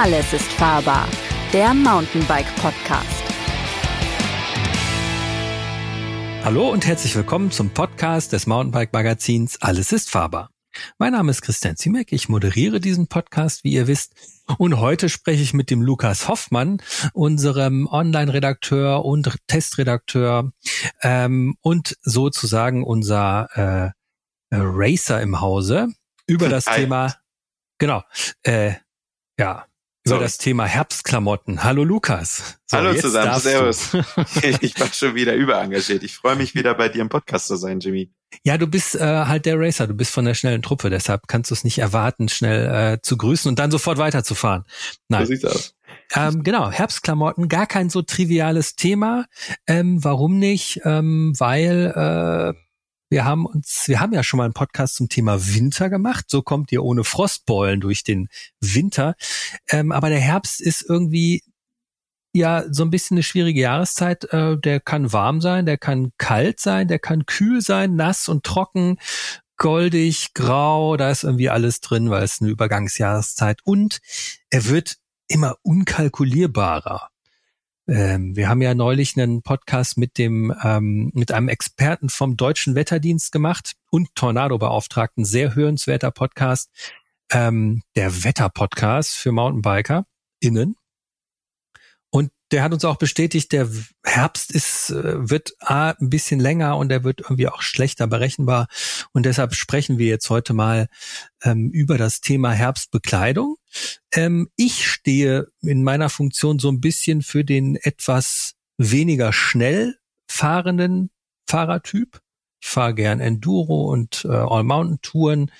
Alles ist fahrbar, der Mountainbike Podcast. Hallo und herzlich willkommen zum Podcast des Mountainbike Magazins Alles ist fahrbar. Mein Name ist Christian Ziemek, ich moderiere diesen Podcast, wie ihr wisst. Und heute spreche ich mit dem Lukas Hoffmann, unserem Online-Redakteur und Testredakteur ähm, und sozusagen unser äh, äh Racer im Hause über das Hi. Thema, genau, äh, ja, über so. das Thema Herbstklamotten. Hallo Lukas. So, Hallo zusammen, servus. ich war schon wieder überengagiert. Ich freue mich wieder bei dir im Podcast zu sein, Jimmy. Ja, du bist äh, halt der Racer, du bist von der schnellen Truppe, deshalb kannst du es nicht erwarten, schnell äh, zu grüßen und dann sofort weiterzufahren. Nein. So sieht's aus. Ähm, genau, Herbstklamotten, gar kein so triviales Thema. Ähm, warum nicht? Ähm, weil äh, wir haben uns, wir haben ja schon mal einen Podcast zum Thema Winter gemacht. So kommt ihr ohne Frostbeulen durch den Winter. Ähm, aber der Herbst ist irgendwie ja so ein bisschen eine schwierige Jahreszeit. Äh, der kann warm sein, der kann kalt sein, der kann kühl sein, nass und trocken, goldig, grau. Da ist irgendwie alles drin, weil es eine Übergangsjahreszeit und er wird immer unkalkulierbarer. Ähm, wir haben ja neulich einen Podcast mit dem ähm, mit einem Experten vom Deutschen Wetterdienst gemacht und Tornado-Beauftragten. Sehr hörenswerter Podcast, ähm, der Wetter-Podcast für Mountainbiker innen der hat uns auch bestätigt, der Herbst ist, äh, wird A, ein bisschen länger und er wird irgendwie auch schlechter berechenbar. Und deshalb sprechen wir jetzt heute mal ähm, über das Thema Herbstbekleidung. Ähm, ich stehe in meiner Funktion so ein bisschen für den etwas weniger schnell fahrenden Fahrertyp. Ich fahre gern Enduro und äh, All-Mountain-Touren.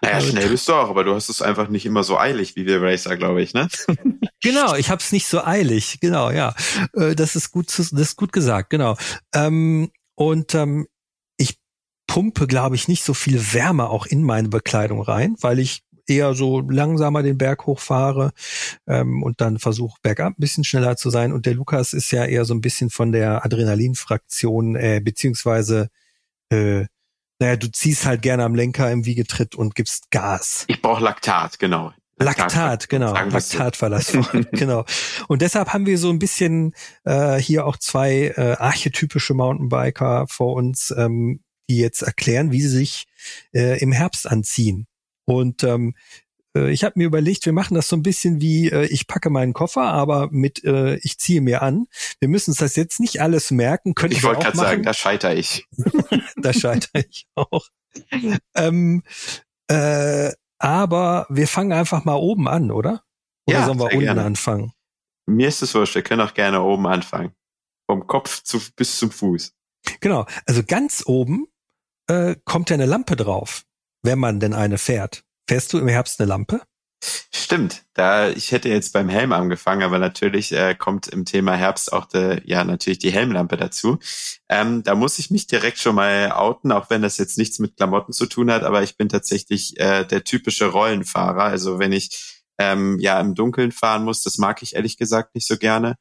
Naja, äh, schnell bist du auch, aber du hast es einfach nicht immer so eilig wie wir Racer, glaube ich, ne? genau, ich habe es nicht so eilig, genau, ja. Äh, das ist gut, das ist gut gesagt, genau. Ähm, und ähm, ich pumpe, glaube ich, nicht so viel Wärme auch in meine Bekleidung rein, weil ich eher so langsamer den Berg hochfahre ähm, und dann versuche bergab ein bisschen schneller zu sein. Und der Lukas ist ja eher so ein bisschen von der Adrenalinfraktion, äh, beziehungsweise äh, naja, du ziehst halt gerne am Lenker im Wiegetritt und gibst Gas. Ich brauche Laktat, genau. Laktat, Laktat genau. Laktatverlass. genau. Und deshalb haben wir so ein bisschen äh, hier auch zwei äh, archetypische Mountainbiker vor uns, ähm, die jetzt erklären, wie sie sich äh, im Herbst anziehen. Und ähm, äh, ich habe mir überlegt, wir machen das so ein bisschen wie, äh, ich packe meinen Koffer, aber mit, äh, ich ziehe mir an. Wir müssen uns das jetzt nicht alles merken. Können ich wollte gerade sagen, da scheitere ich. da scheitere ich auch. ähm, äh, aber wir fangen einfach mal oben an, oder? Oder ja, sollen wir unten gerne. anfangen? Mir ist es wurscht, wir können auch gerne oben anfangen. Vom Kopf zu, bis zum Fuß. Genau, also ganz oben äh, kommt ja eine Lampe drauf, wenn man denn eine fährt. Fährst du im Herbst eine Lampe? Stimmt, da ich hätte jetzt beim Helm angefangen, aber natürlich äh, kommt im Thema Herbst auch de, ja natürlich die Helmlampe dazu. Ähm, da muss ich mich direkt schon mal outen, auch wenn das jetzt nichts mit Klamotten zu tun hat, aber ich bin tatsächlich äh, der typische Rollenfahrer. Also wenn ich ähm, ja im Dunkeln fahren muss, das mag ich ehrlich gesagt nicht so gerne.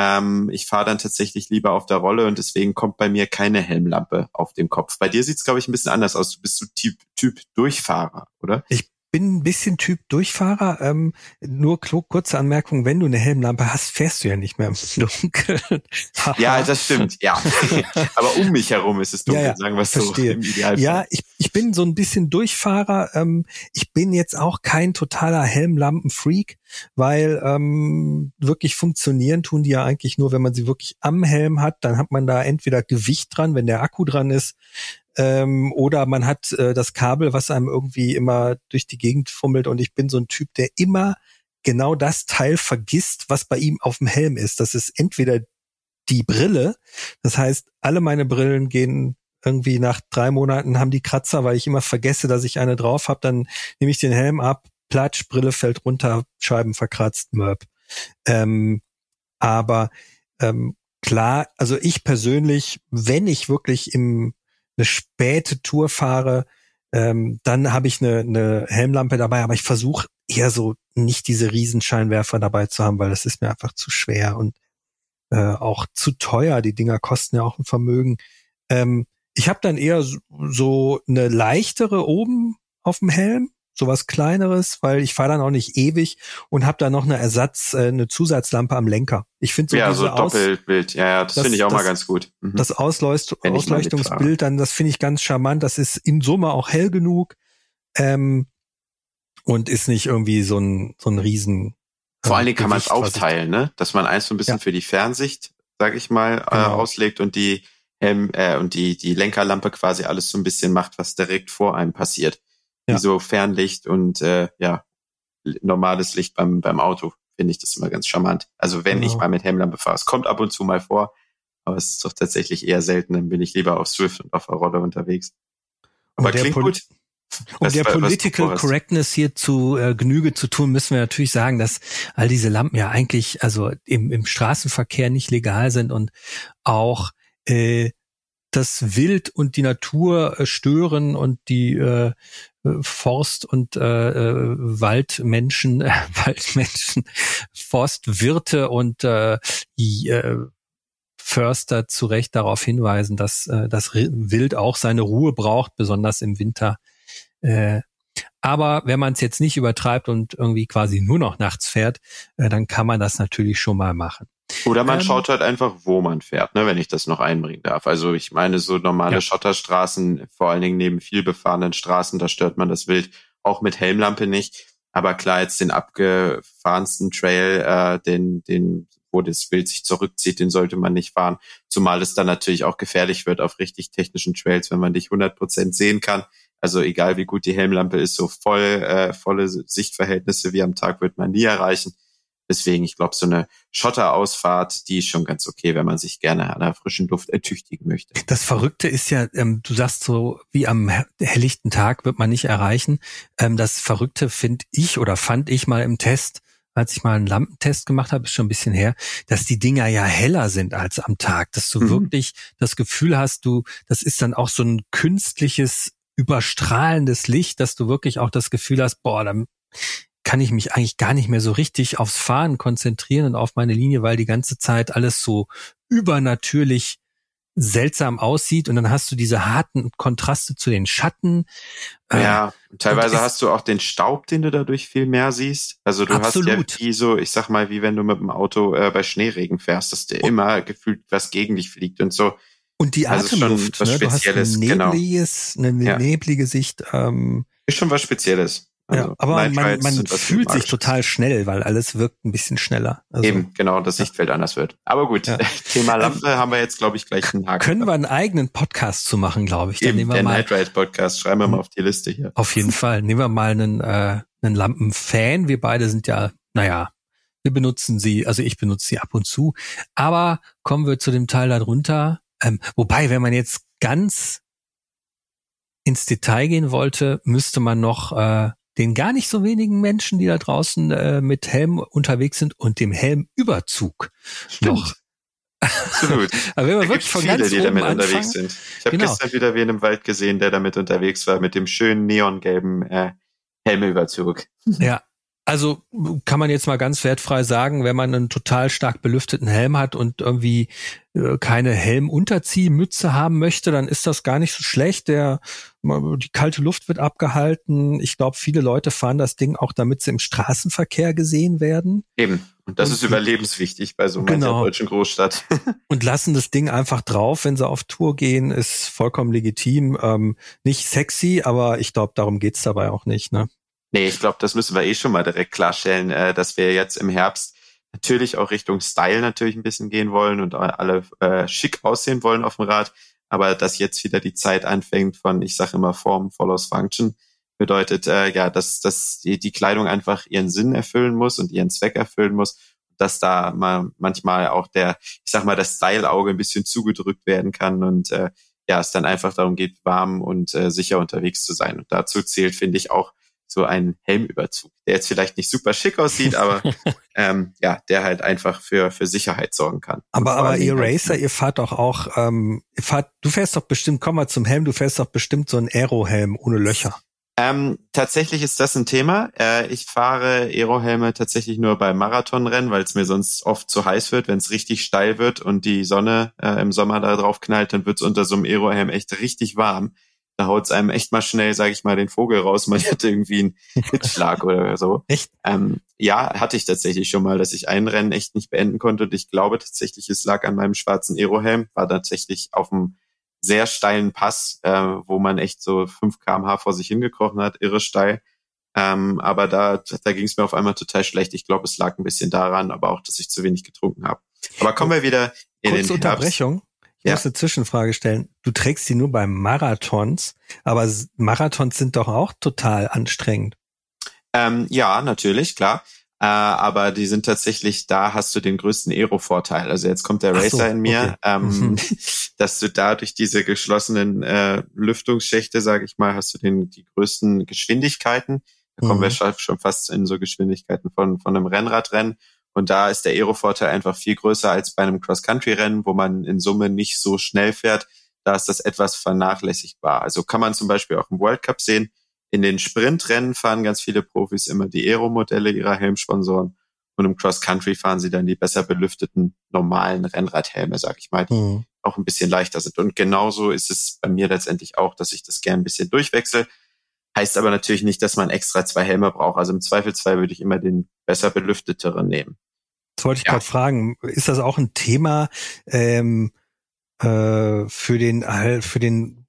Ähm, ich fahre dann tatsächlich lieber auf der Rolle und deswegen kommt bei mir keine Helmlampe auf dem Kopf. Bei dir sieht's glaube ich ein bisschen anders aus. Du bist so Typ, typ Durchfahrer, oder? Ich bin ein bisschen Typ Durchfahrer. Ähm, nur kurze Anmerkung, wenn du eine Helmlampe hast, fährst du ja nicht mehr im Dunkeln. ja, das stimmt, ja. Aber um mich herum ist es dunkel, ja, ja, sagen wir es so im Idealfall. Ja, ich, ich bin so ein bisschen Durchfahrer. Ähm, ich bin jetzt auch kein totaler Helmlampenfreak, weil ähm, wirklich funktionieren tun die ja eigentlich nur, wenn man sie wirklich am Helm hat. Dann hat man da entweder Gewicht dran, wenn der Akku dran ist, ähm, oder man hat äh, das Kabel, was einem irgendwie immer durch die Gegend fummelt und ich bin so ein Typ, der immer genau das Teil vergisst, was bei ihm auf dem Helm ist. Das ist entweder die Brille, das heißt, alle meine Brillen gehen irgendwie nach drei Monaten haben die Kratzer, weil ich immer vergesse, dass ich eine drauf habe, dann nehme ich den Helm ab, platsch, Brille fällt runter, Scheiben verkratzt, Mörb. Ähm, aber ähm, klar, also ich persönlich, wenn ich wirklich im eine späte Tour fahre, ähm, dann habe ich eine, eine Helmlampe dabei, aber ich versuche eher so nicht diese Riesenscheinwerfer dabei zu haben, weil das ist mir einfach zu schwer und äh, auch zu teuer. Die Dinger kosten ja auch ein Vermögen. Ähm, ich habe dann eher so, so eine leichtere oben auf dem Helm, sowas kleineres, weil ich fahre dann auch nicht ewig und habe da noch eine Ersatz, äh, eine Zusatzlampe am Lenker. Ich finde so ja, so Doppelbild, ja, ja, das, das finde ich auch das, mal ganz gut. Mhm. Das Ausleucht Ausleuchtungsbild, dann das finde ich ganz charmant. Das ist in Summe auch hell genug ähm, und ist nicht irgendwie so ein so ein Riesen. Vor allen Dingen kann man es aufteilen, ne? Dass man eins so ein bisschen ja. für die Fernsicht, sag ich mal, äh, genau. äh, auslegt und die Helm äh, und die die Lenkerlampe quasi alles so ein bisschen macht, was direkt vor einem passiert. Ja. Wie so Fernlicht und äh, ja normales Licht beim beim Auto finde ich das immer ganz charmant. Also wenn genau. ich mal mit Helmlampe fahre, es kommt ab und zu mal vor, aber es ist doch tatsächlich eher selten. Dann bin ich lieber auf Swift und auf der Rolle unterwegs. Aber klingt Pol gut. Um der Political Correctness hier zu äh, Genüge zu tun, müssen wir natürlich sagen, dass all diese Lampen ja eigentlich also im, im Straßenverkehr nicht legal sind und auch äh, das Wild und die Natur äh, stören und die äh, Forst- und äh, äh Waldmenschen, äh, Waldmenschen, Forstwirte und äh, die, äh, Förster zu Recht darauf hinweisen, dass äh, das Wild auch seine Ruhe braucht, besonders im Winter. Äh, aber wenn man es jetzt nicht übertreibt und irgendwie quasi nur noch nachts fährt, äh, dann kann man das natürlich schon mal machen. Oder man ähm, schaut halt einfach, wo man fährt, ne, wenn ich das noch einbringen darf. Also ich meine, so normale ja. Schotterstraßen, vor allen Dingen neben viel befahrenen Straßen, da stört man das Wild auch mit Helmlampe nicht. Aber klar, jetzt den abgefahrensten Trail, äh, den, den, wo das Wild sich zurückzieht, den sollte man nicht fahren. Zumal es dann natürlich auch gefährlich wird auf richtig technischen Trails, wenn man dich 100 Prozent sehen kann. Also egal wie gut die Helmlampe ist, so voll, äh, volle Sichtverhältnisse wie am Tag wird man nie erreichen. Deswegen, ich glaube, so eine Schotterausfahrt, die ist schon ganz okay, wenn man sich gerne an der frischen Luft ertüchtigen möchte. Das Verrückte ist ja, ähm, du sagst so, wie am helllichten Tag wird man nicht erreichen. Ähm, das Verrückte finde ich oder fand ich mal im Test, als ich mal einen Lampentest gemacht habe, ist schon ein bisschen her, dass die Dinger ja heller sind als am Tag, dass du mhm. wirklich das Gefühl hast, du, das ist dann auch so ein künstliches überstrahlendes Licht, dass du wirklich auch das Gefühl hast, boah, dann kann ich mich eigentlich gar nicht mehr so richtig aufs Fahren konzentrieren und auf meine Linie, weil die ganze Zeit alles so übernatürlich seltsam aussieht und dann hast du diese harten Kontraste zu den Schatten. Ja, ähm, teilweise hast du auch den Staub, den du dadurch viel mehr siehst. Also du absolut. hast ja wie so, ich sag mal, wie wenn du mit dem Auto äh, bei Schneeregen fährst, dass dir immer gefühlt was gegen dich fliegt und so. Und die also Atemluft, was ne? du hast ein genau. nebliges, genau. eine neblige Sicht. Ähm, ist schon was Spezielles. Also ja, aber man, man fühlt sich total schnell, weil alles wirkt ein bisschen schneller. Also, Eben, genau, das Sichtfeld ja. anders wird. Aber gut, ja. Thema Lampe ähm, haben wir jetzt, glaube ich, gleich einen Haken. Können wir einen eigenen Podcast zu machen, glaube ich. Dann Eben, nehmen wir der mal, Night Ride Podcast, schreiben wir mal auf die Liste hier. Auf jeden Fall. Nehmen wir mal einen, äh, einen Lampenfan. Wir beide sind ja, naja, wir benutzen sie, also ich benutze sie ab und zu. Aber kommen wir zu dem Teil darunter. Ähm, wobei, wenn man jetzt ganz ins Detail gehen wollte, müsste man noch äh, den gar nicht so wenigen Menschen, die da draußen äh, mit Helm unterwegs sind und dem Helmüberzug Stimmt. noch. Absolut. Aber wenn man da wirklich von viele, ganz die damit anfangen, unterwegs sind. Ich habe genau. gestern wieder wen im Wald gesehen, der damit unterwegs war, mit dem schönen neongelben äh, Helmüberzug. Ja, also kann man jetzt mal ganz wertfrei sagen, wenn man einen total stark belüfteten Helm hat und irgendwie äh, keine Helmunterziehmütze haben möchte, dann ist das gar nicht so schlecht. Der die kalte Luft wird abgehalten. Ich glaube, viele Leute fahren das Ding auch, damit sie im Straßenverkehr gesehen werden. Eben. Und das und, ist überlebenswichtig bei so einer genau. deutschen Großstadt. und lassen das Ding einfach drauf, wenn sie auf Tour gehen, ist vollkommen legitim. Ähm, nicht sexy, aber ich glaube, darum geht's dabei auch nicht. Ne? Nee, ich glaube, das müssen wir eh schon mal direkt klarstellen, äh, dass wir jetzt im Herbst natürlich auch Richtung Style natürlich ein bisschen gehen wollen und alle äh, schick aussehen wollen auf dem Rad. Aber dass jetzt wieder die Zeit anfängt von, ich sage immer, Form follows Function, bedeutet äh, ja, dass, dass die, die Kleidung einfach ihren Sinn erfüllen muss und ihren Zweck erfüllen muss. Dass da mal manchmal auch der, ich sag mal, das Style-Auge ein bisschen zugedrückt werden kann und äh, ja, es dann einfach darum geht, warm und äh, sicher unterwegs zu sein. Und dazu zählt, finde ich, auch so einen Helmüberzug, der jetzt vielleicht nicht super schick aussieht, aber ähm, ja, der halt einfach für für Sicherheit sorgen kann. Aber aber ihr Racer, ihr fahrt doch auch, ähm, ihr fahrt, du fährst doch bestimmt, komm mal zum Helm, du fährst doch bestimmt so einen Aero-Helm ohne Löcher. Ähm, tatsächlich ist das ein Thema. Äh, ich fahre Aerohelme tatsächlich nur bei Marathonrennen, weil es mir sonst oft zu heiß wird. Wenn es richtig steil wird und die Sonne äh, im Sommer da drauf knallt, dann wird es unter so einem Aerohelm echt richtig warm. Da haut's einem echt mal schnell, sage ich mal, den Vogel raus. Man hat irgendwie einen Hitzschlag oder so. Echt? Ähm, ja, hatte ich tatsächlich schon mal, dass ich ein Rennen echt nicht beenden konnte. Und ich glaube tatsächlich, es lag an meinem schwarzen Aerohelm. War tatsächlich auf einem sehr steilen Pass, äh, wo man echt so 5 kmh vor sich hingekrochen hat, irre steil. Ähm, aber da, da ging es mir auf einmal total schlecht. Ich glaube, es lag ein bisschen daran, aber auch, dass ich zu wenig getrunken habe. Aber kommen wir wieder in Kurze den Unterbrechung. Ich ja. muss eine Zwischenfrage stellen. Du trägst sie nur beim Marathons, aber Marathons sind doch auch total anstrengend. Ähm, ja, natürlich, klar. Äh, aber die sind tatsächlich, da hast du den größten Aero-Vorteil. Also jetzt kommt der Racer so, in mir, okay. ähm, mhm. dass du da durch diese geschlossenen äh, Lüftungsschächte, sage ich mal, hast du den die größten Geschwindigkeiten. Da kommen wir mhm. schon fast in so Geschwindigkeiten von, von einem Rennradrennen. Und da ist der Aero-Vorteil einfach viel größer als bei einem Cross-Country-Rennen, wo man in Summe nicht so schnell fährt. Da ist das etwas vernachlässigbar. Also kann man zum Beispiel auch im World Cup sehen. In den Sprintrennen fahren ganz viele Profis immer die Aero-Modelle ihrer Helmsponsoren. Und im Cross-Country fahren sie dann die besser belüfteten normalen Rennradhelme, sag ich mal, die mhm. auch ein bisschen leichter sind. Und genauso ist es bei mir letztendlich auch, dass ich das gern ein bisschen durchwechsel. Heißt aber natürlich nicht, dass man extra zwei Helme braucht. Also im Zweifelsfall würde ich immer den besser belüfteteren nehmen. Das wollte ich ja. gerade fragen. Ist das auch ein Thema ähm, äh, für den für den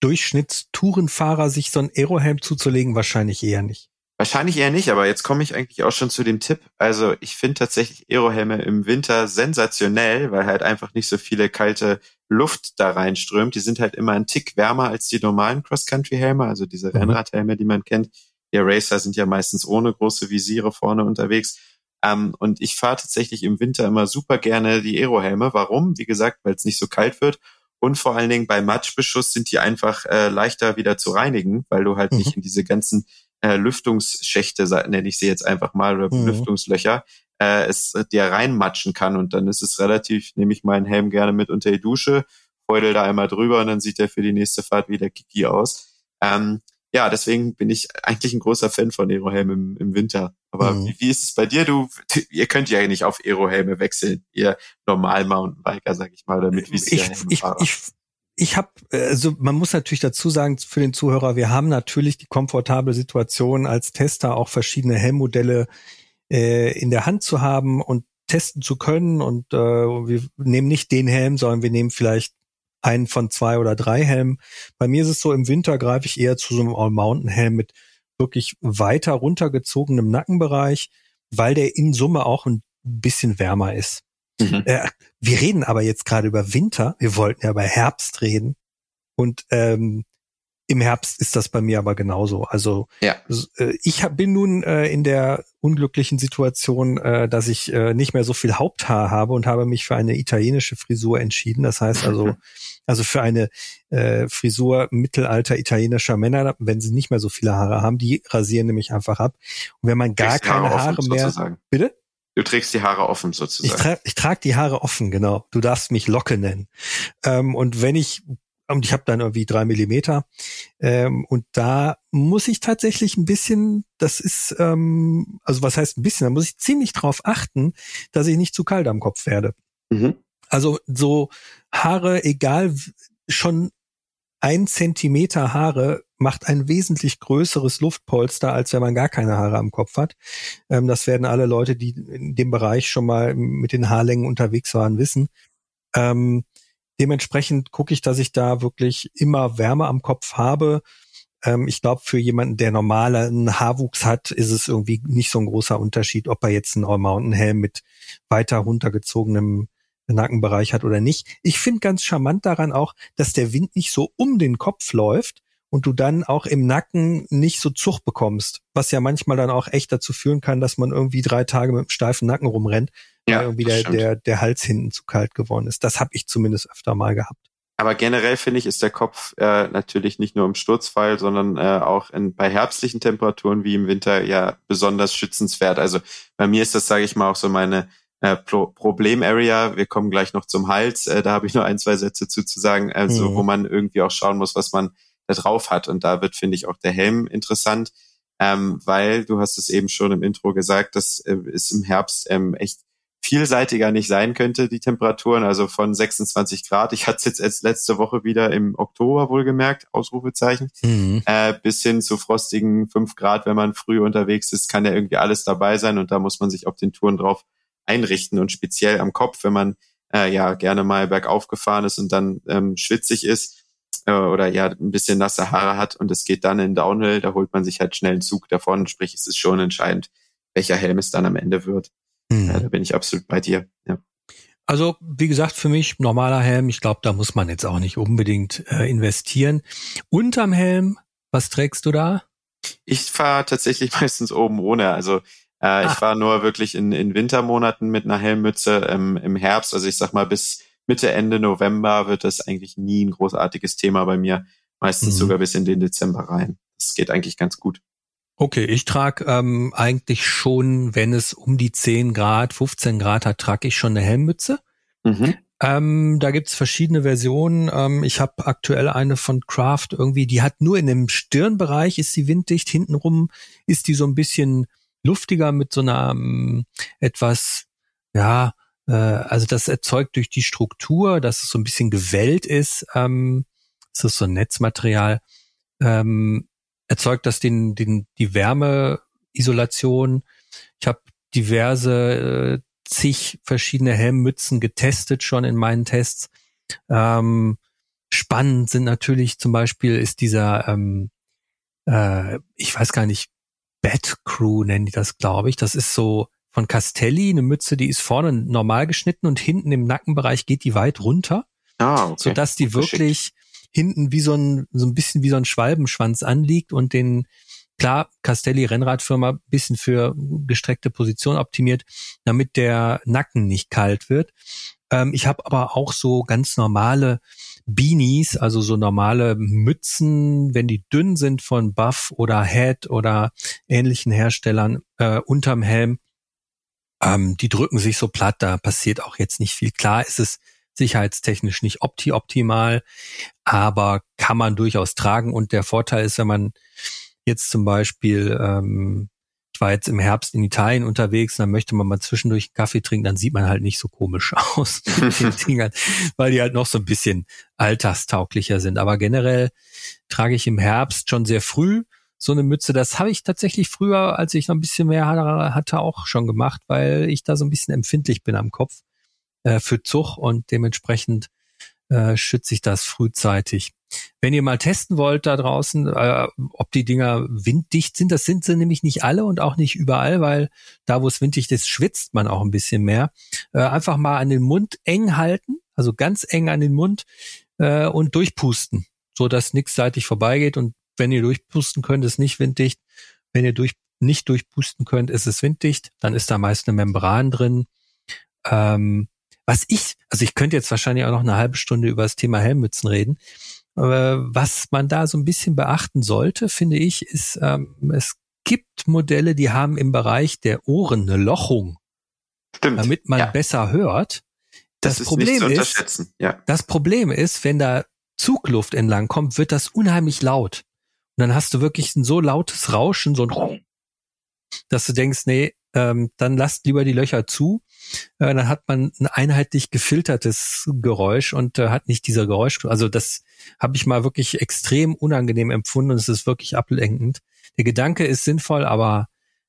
Durchschnittstourenfahrer, sich so einen Aerohelm zuzulegen? Wahrscheinlich eher nicht. Wahrscheinlich eher nicht, aber jetzt komme ich eigentlich auch schon zu dem Tipp. Also ich finde tatsächlich Aerohelme im Winter sensationell, weil halt einfach nicht so viele kalte Luft da reinströmt. Die sind halt immer ein Tick wärmer als die normalen Cross-Country-Helme, also diese mhm. Rennradhelme, die man kennt. Die Racer sind ja meistens ohne große Visiere vorne unterwegs. Ähm, und ich fahre tatsächlich im Winter immer super gerne die Aerohelme. Warum? Wie gesagt, weil es nicht so kalt wird. Und vor allen Dingen bei Matschbeschuss sind die einfach äh, leichter wieder zu reinigen, weil du halt mhm. nicht in diese ganzen äh, Lüftungsschächte, nenne ich sie jetzt einfach mal, oder mhm. Lüftungslöcher, äh, es dir reinmatschen kann. Und dann ist es relativ, nehme ich meinen Helm gerne mit unter die Dusche, feudel da einmal drüber und dann sieht der für die nächste Fahrt wieder Kiki aus. Ähm, ja, deswegen bin ich eigentlich ein großer Fan von Aerohelm im, im Winter. Aber mhm. wie, wie, ist es bei dir? Du, ihr könnt ja nicht auf Aerohelme wechseln, ihr normal Mountainbiker, sag ich mal, damit wie ich, ich, ich, ich habe, also man muss natürlich dazu sagen für den Zuhörer, wir haben natürlich die komfortable Situation als Tester auch verschiedene Helmmodelle äh, in der Hand zu haben und testen zu können. Und äh, wir nehmen nicht den Helm, sondern wir nehmen vielleicht einen von zwei oder drei Helmen. Bei mir ist es so, im Winter greife ich eher zu so einem All-Mountain-Helm mit wirklich weiter runtergezogenem Nackenbereich, weil der in Summe auch ein bisschen wärmer ist. Mhm. Äh, wir reden aber jetzt gerade über Winter. Wir wollten ja über Herbst reden. Und ähm, im Herbst ist das bei mir aber genauso. Also ja. äh, ich hab, bin nun äh, in der unglücklichen Situation, äh, dass ich äh, nicht mehr so viel Haupthaar habe und habe mich für eine italienische Frisur entschieden. Das heißt also, also für eine äh, Frisur mittelalter italienischer Männer, wenn sie nicht mehr so viele Haare haben, die rasieren nämlich einfach ab. Und wenn man gar keine Haare, Haare mehr, sozusagen. bitte? Du trägst die Haare offen sozusagen. Ich, tra ich trage die Haare offen, genau. Du darfst mich Locke nennen. Ähm, und wenn ich und ich habe dann irgendwie drei Millimeter. Ähm, und da muss ich tatsächlich ein bisschen, das ist, ähm, also was heißt ein bisschen, da muss ich ziemlich drauf achten, dass ich nicht zu kalt am Kopf werde. Mhm. Also so Haare, egal, schon ein Zentimeter Haare macht ein wesentlich größeres Luftpolster, als wenn man gar keine Haare am Kopf hat. Ähm, das werden alle Leute, die in dem Bereich schon mal mit den Haarlängen unterwegs waren, wissen. Ähm, Dementsprechend gucke ich, dass ich da wirklich immer Wärme am Kopf habe. Ähm, ich glaube, für jemanden, der normalen Haarwuchs hat, ist es irgendwie nicht so ein großer Unterschied, ob er jetzt einen All-Mountain-Helm mit weiter runtergezogenem Nackenbereich hat oder nicht. Ich finde ganz charmant daran auch, dass der Wind nicht so um den Kopf läuft und du dann auch im Nacken nicht so Zug bekommst, was ja manchmal dann auch echt dazu führen kann, dass man irgendwie drei Tage mit einem steifen Nacken rumrennt, ja, weil irgendwie der, der, der Hals hinten zu kalt geworden ist. Das habe ich zumindest öfter mal gehabt. Aber generell finde ich, ist der Kopf äh, natürlich nicht nur im Sturzfall, sondern äh, auch in, bei herbstlichen Temperaturen wie im Winter ja besonders schützenswert. Also bei mir ist das, sage ich mal, auch so meine äh, Pro Problem-Area. Wir kommen gleich noch zum Hals. Äh, da habe ich nur ein, zwei Sätze zu, zu sagen, also mhm. wo man irgendwie auch schauen muss, was man da drauf hat. Und da wird, finde ich, auch der Helm interessant, ähm, weil du hast es eben schon im Intro gesagt, dass äh, es im Herbst ähm, echt vielseitiger nicht sein könnte, die Temperaturen, also von 26 Grad. Ich hatte es jetzt erst letzte Woche wieder im Oktober wohlgemerkt, Ausrufezeichen, mhm. äh, bis hin zu frostigen 5 Grad, wenn man früh unterwegs ist, kann ja irgendwie alles dabei sein und da muss man sich auf den Touren drauf einrichten und speziell am Kopf, wenn man äh, ja gerne mal bergauf gefahren ist und dann ähm, schwitzig ist äh, oder ja ein bisschen nasse Haare hat und es geht dann in Downhill, da holt man sich halt schnell einen Zug davon, sprich es ist schon entscheidend, welcher Helm es dann am Ende wird. Mhm. Ja, da bin ich absolut bei dir. Ja. Also, wie gesagt, für mich normaler Helm, ich glaube, da muss man jetzt auch nicht unbedingt äh, investieren. Unterm Helm, was trägst du da? Ich fahre tatsächlich meistens oben ohne. Also äh, ah. ich fahre nur wirklich in, in Wintermonaten mit einer Helmmütze. Ähm, Im Herbst, also ich sag mal bis Mitte, Ende November wird das eigentlich nie ein großartiges Thema bei mir. Meistens mhm. sogar bis in den Dezember rein. Das geht eigentlich ganz gut. Okay, ich trage ähm, eigentlich schon, wenn es um die 10 Grad, 15 Grad hat, trage ich schon eine Helmmütze. Mhm. Ähm, da gibt's verschiedene Versionen. Ähm, ich habe aktuell eine von Kraft irgendwie, die hat nur in dem Stirnbereich ist sie winddicht, hintenrum ist die so ein bisschen luftiger mit so einer ähm, etwas, ja, äh, also das erzeugt durch die Struktur, dass es so ein bisschen gewellt ist. Ähm, das ist so ein Netzmaterial. Ähm, erzeugt das den, den, die Wärmeisolation. Ich habe diverse äh, zig verschiedene Helmmützen getestet schon in meinen Tests. Ähm, spannend sind natürlich zum Beispiel ist dieser, ähm, äh, ich weiß gar nicht, Bat Crew nennen die das, glaube ich. Das ist so von Castelli eine Mütze, die ist vorne normal geschnitten und hinten im Nackenbereich geht die weit runter, ah, okay. sodass die wirklich hinten wie so ein, so ein bisschen wie so ein Schwalbenschwanz anliegt und den, klar, Castelli Rennradfirma bisschen für gestreckte Position optimiert, damit der Nacken nicht kalt wird. Ähm, ich habe aber auch so ganz normale Beanies, also so normale Mützen, wenn die dünn sind von Buff oder Head oder ähnlichen Herstellern äh, unterm Helm, ähm, die drücken sich so platt, da passiert auch jetzt nicht viel. Klar ist es sicherheitstechnisch nicht opti optimal, aber kann man durchaus tragen. Und der Vorteil ist, wenn man jetzt zum Beispiel, ähm, ich war jetzt im Herbst in Italien unterwegs, dann möchte man mal zwischendurch einen Kaffee trinken, dann sieht man halt nicht so komisch aus Dingern, weil die halt noch so ein bisschen alltagstauglicher sind. Aber generell trage ich im Herbst schon sehr früh so eine Mütze. Das habe ich tatsächlich früher, als ich noch ein bisschen mehr hatte, auch schon gemacht, weil ich da so ein bisschen empfindlich bin am Kopf äh, für Zug und dementsprechend äh, schütze ich das frühzeitig. Wenn ihr mal testen wollt da draußen, äh, ob die Dinger winddicht sind, das sind sie nämlich nicht alle und auch nicht überall, weil da, wo es winddicht ist, schwitzt man auch ein bisschen mehr. Äh, einfach mal an den Mund eng halten, also ganz eng an den Mund äh, und durchpusten, so dass nichts seitlich vorbeigeht. Und wenn ihr durchpusten könnt, ist nicht winddicht. Wenn ihr durch, nicht durchpusten könnt, ist es winddicht. Dann ist da meist eine Membran drin. Ähm, was ich, also ich könnte jetzt wahrscheinlich auch noch eine halbe Stunde über das Thema Helmmützen reden. Was man da so ein bisschen beachten sollte, finde ich, ist, ähm, es gibt Modelle, die haben im Bereich der Ohren eine Lochung, Stimmt, damit man ja. besser hört. Das, das Problem ist, ja. das Problem ist, wenn da Zugluft entlang kommt, wird das unheimlich laut. Und dann hast du wirklich ein so lautes Rauschen, so ein, dass du denkst, nee, ähm, dann lasst lieber die Löcher zu. Äh, dann hat man ein einheitlich gefiltertes Geräusch und äh, hat nicht dieser Geräusch. Also das habe ich mal wirklich extrem unangenehm empfunden und es ist wirklich ablenkend. Der Gedanke ist sinnvoll, aber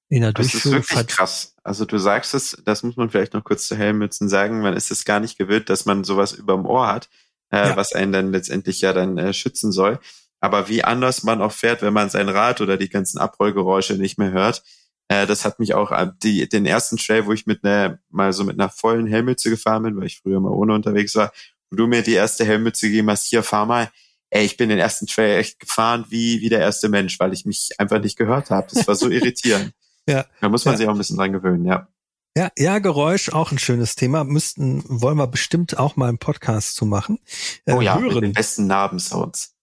in der das Durchführung. Das ist wirklich krass. Also du sagst es, das muss man vielleicht noch kurz zu Helmmützen sagen, man ist es gar nicht gewöhnt, dass man sowas überm Ohr hat, äh, ja. was einen dann letztendlich ja dann äh, schützen soll. Aber wie anders man auch fährt, wenn man sein Rad oder die ganzen Abrollgeräusche nicht mehr hört, äh, das hat mich auch äh, die, den ersten Trail, wo ich mit einer, mal so mit einer vollen Helmmütze gefahren bin, weil ich früher mal ohne unterwegs war, wo du mir die erste Helmmütze gegeben hast, hier fahr mal, ey, ich bin den ersten Trail echt gefahren wie, wie der erste Mensch, weil ich mich einfach nicht gehört habe. Das war so irritierend. ja. Da muss man ja. sich auch ein bisschen dran gewöhnen, ja. Ja, ja, Geräusch, auch ein schönes Thema. Müssten, wollen wir bestimmt auch mal einen Podcast zu machen. Äh, oh ja, hören. mit den besten Narbensounds.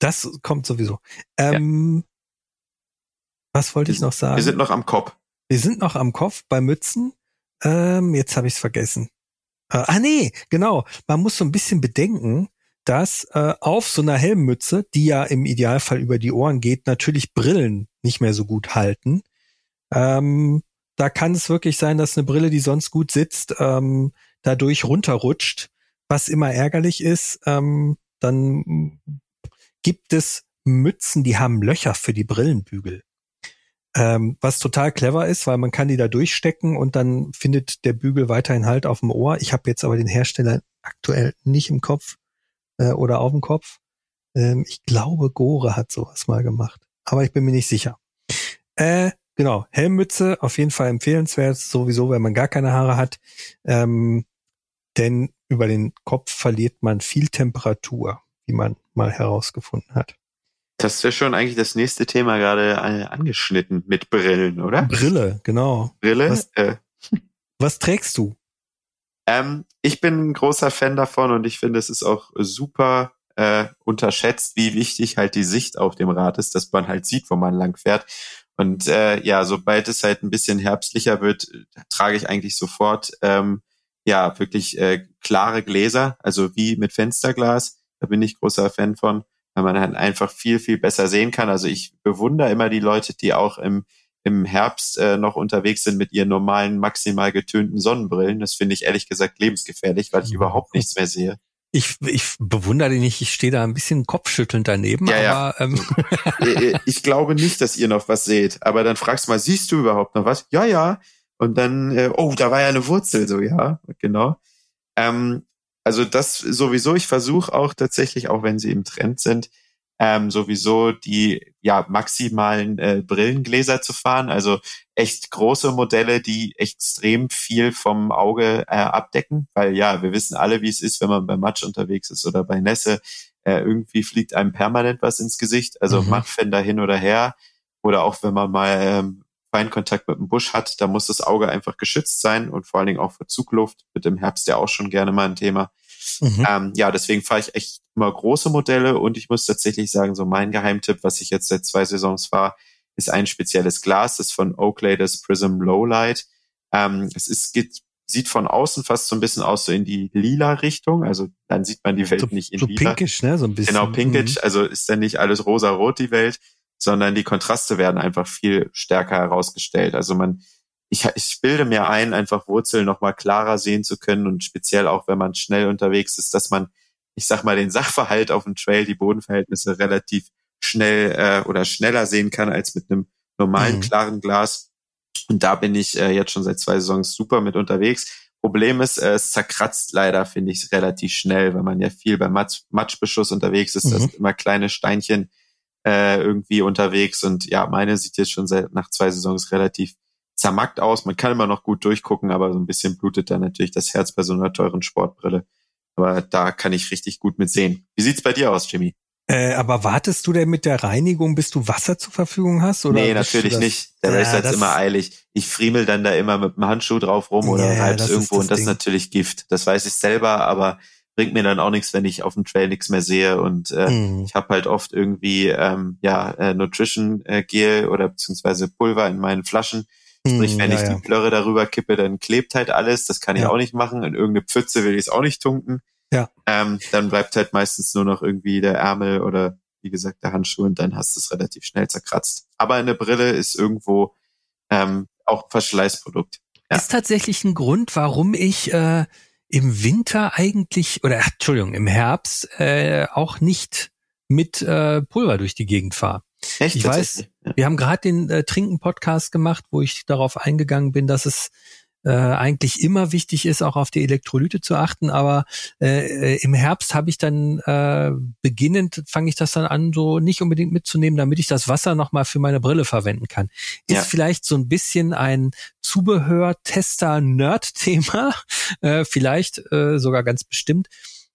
Das kommt sowieso. Ähm. Was wollte ich noch sagen? Wir sind noch am Kopf. Wir sind noch am Kopf bei Mützen. Ähm, jetzt habe ich es vergessen. Äh, ah nee, genau. Man muss so ein bisschen bedenken, dass äh, auf so einer Helmmütze, die ja im Idealfall über die Ohren geht, natürlich Brillen nicht mehr so gut halten. Ähm, da kann es wirklich sein, dass eine Brille, die sonst gut sitzt, ähm, dadurch runterrutscht, was immer ärgerlich ist. Ähm, dann gibt es Mützen, die haben Löcher für die Brillenbügel. Ähm, was total clever ist, weil man kann die da durchstecken und dann findet der Bügel weiterhin Halt auf dem Ohr. Ich habe jetzt aber den Hersteller aktuell nicht im Kopf äh, oder auf dem Kopf. Ähm, ich glaube, Gore hat sowas mal gemacht, aber ich bin mir nicht sicher. Äh, genau, Helmmütze auf jeden Fall empfehlenswert, sowieso, wenn man gar keine Haare hat. Ähm, denn über den Kopf verliert man viel Temperatur, wie man mal herausgefunden hat. Das wäre schon eigentlich das nächste Thema gerade äh, angeschnitten mit Brillen, oder? Brille, genau. Brille? Was, äh. was trägst du? Ähm, ich bin ein großer Fan davon und ich finde, es ist auch super äh, unterschätzt, wie wichtig halt die Sicht auf dem Rad ist, dass man halt sieht, wo man lang fährt. Und äh, ja, sobald es halt ein bisschen herbstlicher wird, trage ich eigentlich sofort ähm, ja wirklich äh, klare Gläser, also wie mit Fensterglas. Da bin ich großer Fan von, weil man halt einfach viel, viel besser sehen kann. Also ich bewundere immer die Leute, die auch im, im Herbst äh, noch unterwegs sind mit ihren normalen, maximal getönten Sonnenbrillen. Das finde ich ehrlich gesagt lebensgefährlich, weil ich mhm. überhaupt nichts mehr sehe. Ich, ich bewundere dich nicht, ich stehe da ein bisschen kopfschüttelnd daneben, ja, aber ja. Ähm. Äh, äh, ich glaube nicht, dass ihr noch was seht. Aber dann fragst du mal, siehst du überhaupt noch was? Ja, ja. Und dann, äh, oh, da war ja eine Wurzel, so ja, genau. Ähm, also das sowieso, ich versuche auch tatsächlich, auch wenn sie im Trend sind, ähm, sowieso die ja maximalen äh, Brillengläser zu fahren. Also echt große Modelle, die extrem viel vom Auge äh, abdecken, weil ja, wir wissen alle, wie es ist, wenn man bei Matsch unterwegs ist oder bei Nässe. Äh, irgendwie fliegt einem permanent was ins Gesicht, also mhm. Mattfender hin oder her. Oder auch wenn man mal ähm, Feinkontakt mit dem Busch hat, da muss das Auge einfach geschützt sein und vor allen Dingen auch vor Zugluft, wird im Herbst ja auch schon gerne mal ein Thema. Mhm. Ähm, ja, deswegen fahre ich echt immer große Modelle und ich muss tatsächlich sagen, so mein Geheimtipp, was ich jetzt seit zwei Saisons fahre, ist ein spezielles Glas, das von Oakley, das Prism Lowlight. Ähm, es ist, geht, sieht von außen fast so ein bisschen aus so in die lila Richtung, also dann sieht man die Welt so, nicht in so lila. pinkisch, ne, so ein bisschen. Genau, pinkisch, mhm. also ist dann nicht alles rosa-rot die Welt, sondern die Kontraste werden einfach viel stärker herausgestellt. Also man ich, ich bilde mir ein, einfach Wurzeln noch mal klarer sehen zu können und speziell auch, wenn man schnell unterwegs ist, dass man, ich sag mal, den Sachverhalt auf dem Trail, die Bodenverhältnisse relativ schnell äh, oder schneller sehen kann als mit einem normalen mhm. klaren Glas. Und da bin ich äh, jetzt schon seit zwei Saisons super mit unterwegs. Problem ist, äh, es zerkratzt leider, finde ich, relativ schnell, weil man ja viel beim Matsch, Matschbeschuss unterwegs ist. Mhm. Da sind immer kleine Steinchen äh, irgendwie unterwegs. Und ja, meine sieht jetzt schon seit nach zwei Saisons relativ zermackt aus. Man kann immer noch gut durchgucken, aber so ein bisschen blutet da natürlich das Herz bei so einer teuren Sportbrille. Aber da kann ich richtig gut mit sehen. Wie sieht's bei dir aus, Jimmy? Äh, aber wartest du denn mit der Reinigung, bis du Wasser zur Verfügung hast? Oder nee, natürlich nicht. Der ja, Racer ist immer eilig. Ich friemel dann da immer mit dem Handschuh drauf rum oder ja, reib's irgendwo und das ist natürlich Gift. Das weiß ich selber, aber bringt mir dann auch nichts, wenn ich auf dem Trail nichts mehr sehe. Und äh, mhm. ich habe halt oft irgendwie ähm, ja äh, Nutrition äh, Gel oder beziehungsweise Pulver in meinen Flaschen Sprich, hm, wenn ja, ich die Plörre darüber kippe, dann klebt halt alles. Das kann ich auch nicht machen. In irgendeine Pfütze will ich es auch nicht tunken. Ja. Ähm, dann bleibt halt meistens nur noch irgendwie der Ärmel oder wie gesagt der Handschuh und dann hast du es relativ schnell zerkratzt. Aber eine Brille ist irgendwo ähm, auch Verschleißprodukt. Ja. Ist tatsächlich ein Grund, warum ich äh, im Winter eigentlich oder Entschuldigung im Herbst äh, auch nicht mit äh, Pulver durch die Gegend fahre. Echt? Ich weiß, wir haben gerade den äh, Trinken-Podcast gemacht, wo ich darauf eingegangen bin, dass es äh, eigentlich immer wichtig ist, auch auf die Elektrolyte zu achten. Aber äh, äh im Herbst habe ich dann äh, beginnend, fange ich das dann an, so nicht unbedingt mitzunehmen, damit ich das Wasser nochmal für meine Brille verwenden kann. Ist ja. vielleicht so ein bisschen ein Zubehör-Tester-Nerd-Thema, äh, vielleicht äh, sogar ganz bestimmt.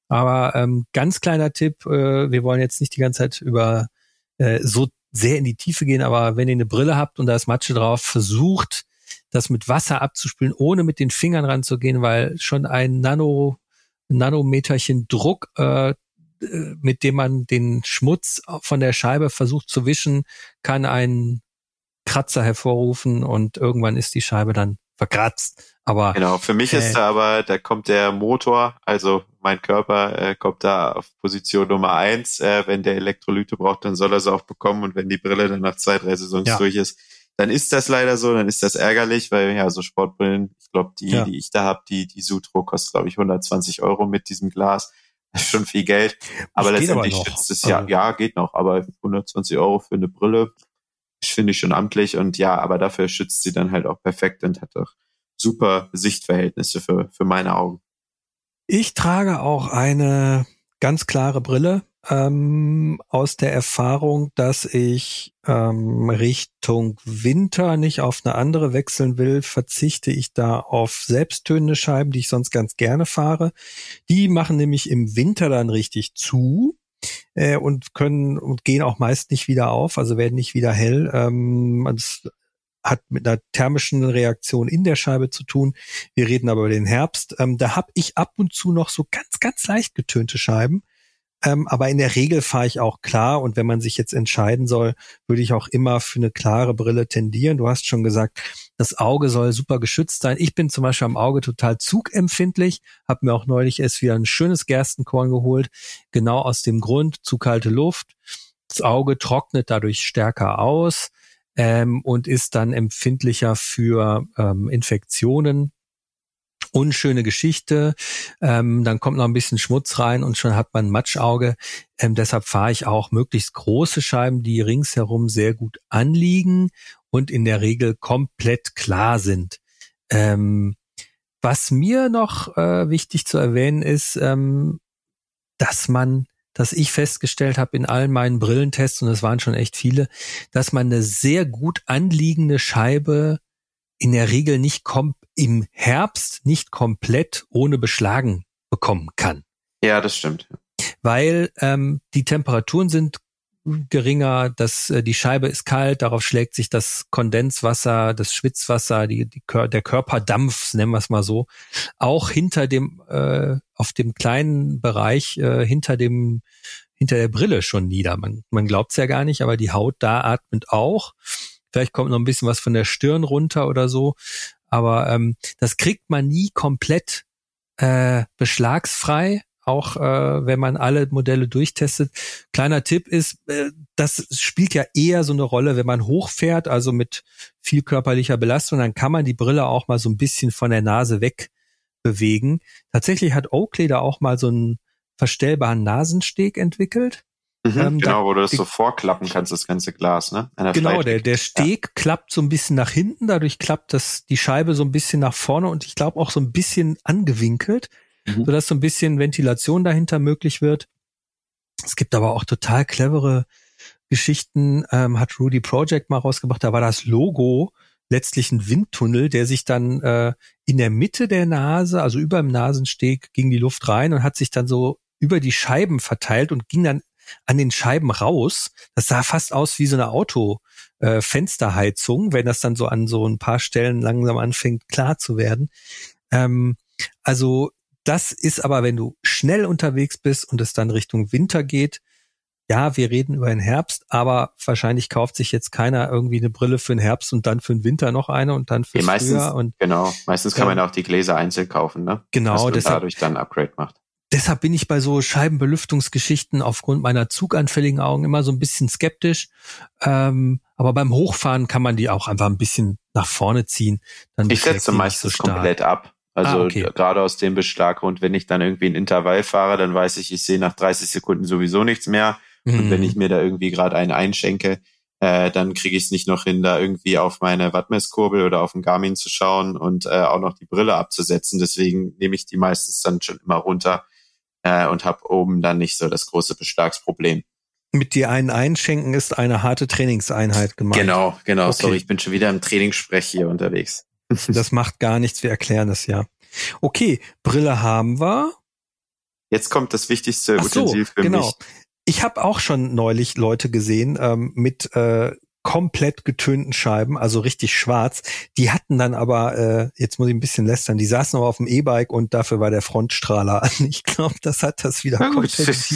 Aber ähm, ganz kleiner Tipp, äh, wir wollen jetzt nicht die ganze Zeit über äh, so sehr in die Tiefe gehen, aber wenn ihr eine Brille habt und da ist Matsche drauf, versucht, das mit Wasser abzuspülen, ohne mit den Fingern ranzugehen, weil schon ein Nano, Nanometerchen Druck, äh, mit dem man den Schmutz von der Scheibe versucht zu wischen, kann einen Kratzer hervorrufen und irgendwann ist die Scheibe dann verkratzt. Aber genau, für mich äh, ist da aber, da kommt der Motor, also mein Körper äh, kommt da auf Position Nummer eins. Äh, wenn der Elektrolyte braucht, dann soll er sie auch bekommen und wenn die Brille dann nach zwei, drei Saisons ja. durch ist, dann ist das leider so, dann ist das ärgerlich, weil ja, so Sportbrillen, ich glaube, die, ja. die ich da habe, die, die Sutro kostet, glaube ich, 120 Euro mit diesem Glas. Das ist schon viel Geld. Aber das letztendlich aber schützt es ja, also. ja, geht noch, aber 120 Euro für eine Brille, finde ich schon amtlich und ja, aber dafür schützt sie dann halt auch perfekt und hat auch super Sichtverhältnisse für, für meine Augen. Ich trage auch eine ganz klare Brille ähm, aus der Erfahrung, dass ich ähm, Richtung Winter nicht auf eine andere wechseln will, verzichte ich da auf selbsttönende Scheiben, die ich sonst ganz gerne fahre. Die machen nämlich im Winter dann richtig zu äh, und können und gehen auch meist nicht wieder auf, also werden nicht wieder hell. Ähm, das hat mit einer thermischen Reaktion in der Scheibe zu tun. Wir reden aber über den Herbst. Ähm, da habe ich ab und zu noch so ganz, ganz leicht getönte Scheiben. Ähm, aber in der Regel fahre ich auch klar und wenn man sich jetzt entscheiden soll, würde ich auch immer für eine klare Brille tendieren. Du hast schon gesagt, das Auge soll super geschützt sein. Ich bin zum Beispiel am Auge total zugempfindlich, habe mir auch neulich erst wieder ein schönes Gerstenkorn geholt, genau aus dem Grund, zu kalte Luft. Das Auge trocknet dadurch stärker aus ähm, und ist dann empfindlicher für ähm, Infektionen unschöne Geschichte. Ähm, dann kommt noch ein bisschen Schmutz rein und schon hat man ein Matschauge. Ähm, deshalb fahre ich auch möglichst große Scheiben, die ringsherum sehr gut anliegen und in der Regel komplett klar sind. Ähm, was mir noch äh, wichtig zu erwähnen ist, ähm, dass man dass ich festgestellt habe in allen meinen Brillentests, und es waren schon echt viele, dass man eine sehr gut anliegende Scheibe in der Regel nicht kom im Herbst nicht komplett ohne Beschlagen bekommen kann. Ja, das stimmt. Weil ähm, die Temperaturen sind geringer, das, äh, die Scheibe ist kalt, darauf schlägt sich das Kondenswasser, das Schwitzwasser, die, die, der Körperdampf, nennen wir es mal so, auch hinter dem, äh, auf dem kleinen Bereich, äh, hinter dem, hinter der Brille schon nieder. Man, man glaubt es ja gar nicht, aber die Haut da atmet auch. Vielleicht kommt noch ein bisschen was von der Stirn runter oder so. Aber ähm, das kriegt man nie komplett äh, beschlagsfrei, auch äh, wenn man alle Modelle durchtestet. Kleiner Tipp ist, äh, das spielt ja eher so eine Rolle, wenn man hochfährt, also mit viel körperlicher Belastung, dann kann man die Brille auch mal so ein bisschen von der Nase weg bewegen. Tatsächlich hat Oakley da auch mal so einen verstellbaren Nasensteg entwickelt. Mhm, ähm, genau, da, wo du das so vorklappen kannst, das ganze Glas, ne? Genau, der, der Steg ja. klappt so ein bisschen nach hinten, dadurch klappt das die Scheibe so ein bisschen nach vorne und ich glaube auch so ein bisschen angewinkelt, mhm. sodass so ein bisschen Ventilation dahinter möglich wird. Es gibt aber auch total clevere Geschichten, ähm, hat Rudy Project mal rausgebracht, da war das Logo letztlich ein Windtunnel, der sich dann äh, in der Mitte der Nase, also über dem Nasensteg, ging die Luft rein und hat sich dann so über die Scheiben verteilt und ging dann an den Scheiben raus. Das sah fast aus wie so eine Auto-Fensterheizung, äh, wenn das dann so an so ein paar Stellen langsam anfängt klar zu werden. Ähm, also das ist aber, wenn du schnell unterwegs bist und es dann Richtung Winter geht, ja, wir reden über den Herbst, aber wahrscheinlich kauft sich jetzt keiner irgendwie eine Brille für den Herbst und dann für den Winter noch eine und dann für ja, meistens, Frühjahr. Und, genau, meistens kann man auch die Gläser einzeln kaufen, ne? Genau, Dass deshalb, dadurch dann Upgrade macht deshalb bin ich bei so Scheibenbelüftungsgeschichten aufgrund meiner zuganfälligen Augen immer so ein bisschen skeptisch. Ähm, aber beim Hochfahren kann man die auch einfach ein bisschen nach vorne ziehen. Dann ich setze meistens so komplett ab. Also ah, okay. gerade aus dem Beschlaggrund, wenn ich dann irgendwie ein Intervall fahre, dann weiß ich, ich sehe nach 30 Sekunden sowieso nichts mehr. Mhm. Und wenn ich mir da irgendwie gerade einen einschenke, äh, dann kriege ich es nicht noch hin, da irgendwie auf meine Wattmesskurbel oder auf den Garmin zu schauen und äh, auch noch die Brille abzusetzen. Deswegen nehme ich die meistens dann schon immer runter äh, und habe oben dann nicht so das große Beschlagsproblem. Mit dir einen einschenken ist eine harte Trainingseinheit gemeint. Genau, genau. Okay. Sorry, ich bin schon wieder im Trainingssprech hier unterwegs. das macht gar nichts, wir erklären das ja. Okay, Brille haben wir. Jetzt kommt das wichtigste Ach Utensil so, für genau. mich. Ich habe auch schon neulich Leute gesehen ähm, mit äh, komplett getönten Scheiben, also richtig schwarz. Die hatten dann aber, äh, jetzt muss ich ein bisschen lästern, die saßen aber auf dem E-Bike und dafür war der Frontstrahler an. Ich glaube, das hat das wieder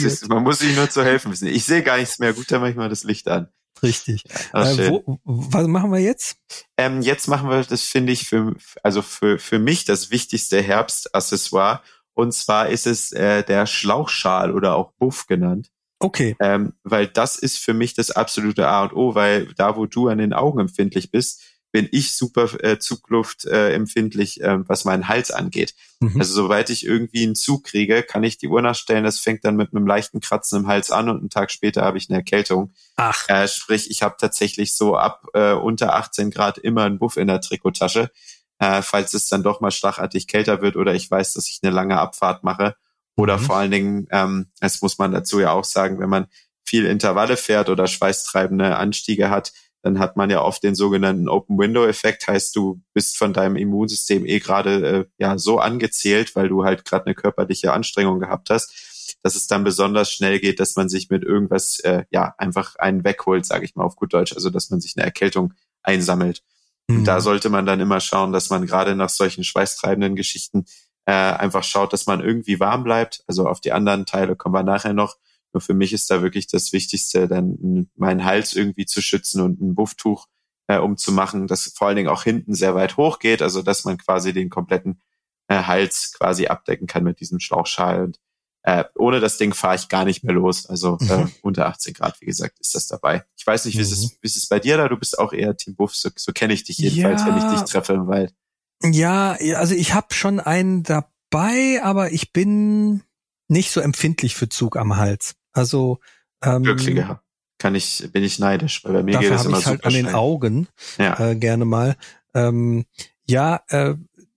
ist, Man muss sich nur zu helfen wissen. Ich sehe gar nichts mehr. Gut, dann mache ich mal das Licht an. Richtig. Ja, äh, wo, was machen wir jetzt? Ähm, jetzt machen wir, das finde ich für, also für, für mich das wichtigste Herbstaccessoire. Und zwar ist es äh, der Schlauchschal oder auch Buff genannt. Okay. Ähm, weil das ist für mich das absolute A und O, weil da, wo du an den Augen empfindlich bist, bin ich super äh, Zugluft äh, empfindlich, äh, was meinen Hals angeht. Mhm. Also sobald ich irgendwie einen Zug kriege, kann ich die Uhr nachstellen. Das fängt dann mit einem leichten Kratzen im Hals an und einen Tag später habe ich eine Erkältung. Ach. Äh, sprich, ich habe tatsächlich so ab äh, unter 18 Grad immer einen Buff in der Trikottasche, äh, falls es dann doch mal schlagartig kälter wird oder ich weiß, dass ich eine lange Abfahrt mache. Oder mhm. vor allen Dingen, ähm, das muss man dazu ja auch sagen, wenn man viel Intervalle fährt oder schweißtreibende Anstiege hat, dann hat man ja oft den sogenannten Open Window Effekt, heißt du bist von deinem Immunsystem eh gerade äh, ja so angezählt, weil du halt gerade eine körperliche Anstrengung gehabt hast, dass es dann besonders schnell geht, dass man sich mit irgendwas äh, ja einfach einen wegholt, sage ich mal auf gut Deutsch, also dass man sich eine Erkältung einsammelt. Mhm. Und da sollte man dann immer schauen, dass man gerade nach solchen schweißtreibenden Geschichten äh, einfach schaut, dass man irgendwie warm bleibt. Also auf die anderen Teile kommen wir nachher noch. Nur für mich ist da wirklich das Wichtigste, dann meinen Hals irgendwie zu schützen und ein Bufftuch äh, umzumachen, das vor allen Dingen auch hinten sehr weit hoch geht, also dass man quasi den kompletten äh, Hals quasi abdecken kann mit diesem Schlauchschal. Und äh, ohne das Ding fahre ich gar nicht mehr los. Also äh, mhm. unter 18 Grad, wie gesagt, ist das dabei. Ich weiß nicht, wie, mhm. ist, es, wie ist es bei dir da? Du bist auch eher Team Buff, so, so kenne ich dich jedenfalls, ja. wenn ich dich treffe im Wald. Ja, also ich habe schon einen dabei, aber ich bin nicht so empfindlich für Zug am Hals. Also ähm, Wirklich, ja. Kann ich, bin ich neidisch, weil bei mir geht es immer ich halt an den Augen ja. äh, gerne mal. Ähm, ja, äh,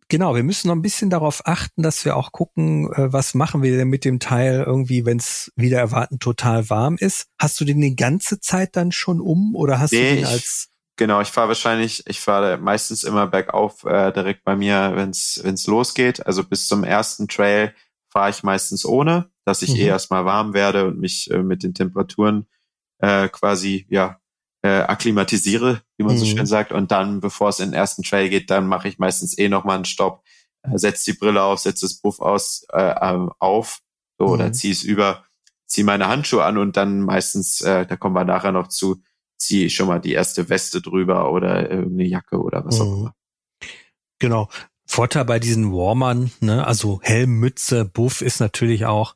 genau, wir müssen noch ein bisschen darauf achten, dass wir auch gucken, äh, was machen wir denn mit dem Teil irgendwie, wenn es wieder erwarten total warm ist. Hast du den die ganze Zeit dann schon um oder hast nee, du den als Genau, ich fahre wahrscheinlich, ich fahre meistens immer bergauf äh, direkt bei mir, wenn es losgeht. Also bis zum ersten Trail fahre ich meistens ohne dass ich mhm. eh erstmal warm werde und mich äh, mit den Temperaturen äh, quasi ja äh, akklimatisiere, wie man mhm. so schön sagt. Und dann, bevor es in den ersten Trail geht, dann mache ich meistens eh nochmal einen Stopp, äh, setze die Brille auf, setze das Buff aus äh, ähm, auf so, mhm. oder ziehe es über, ziehe meine Handschuhe an und dann meistens, äh, da kommen wir nachher noch zu, ziehe ich schon mal die erste Weste drüber oder irgendeine Jacke oder was auch mhm. immer. Genau. Vorteil bei diesen Warmern, ne, also Helm, Mütze, Buff ist natürlich auch,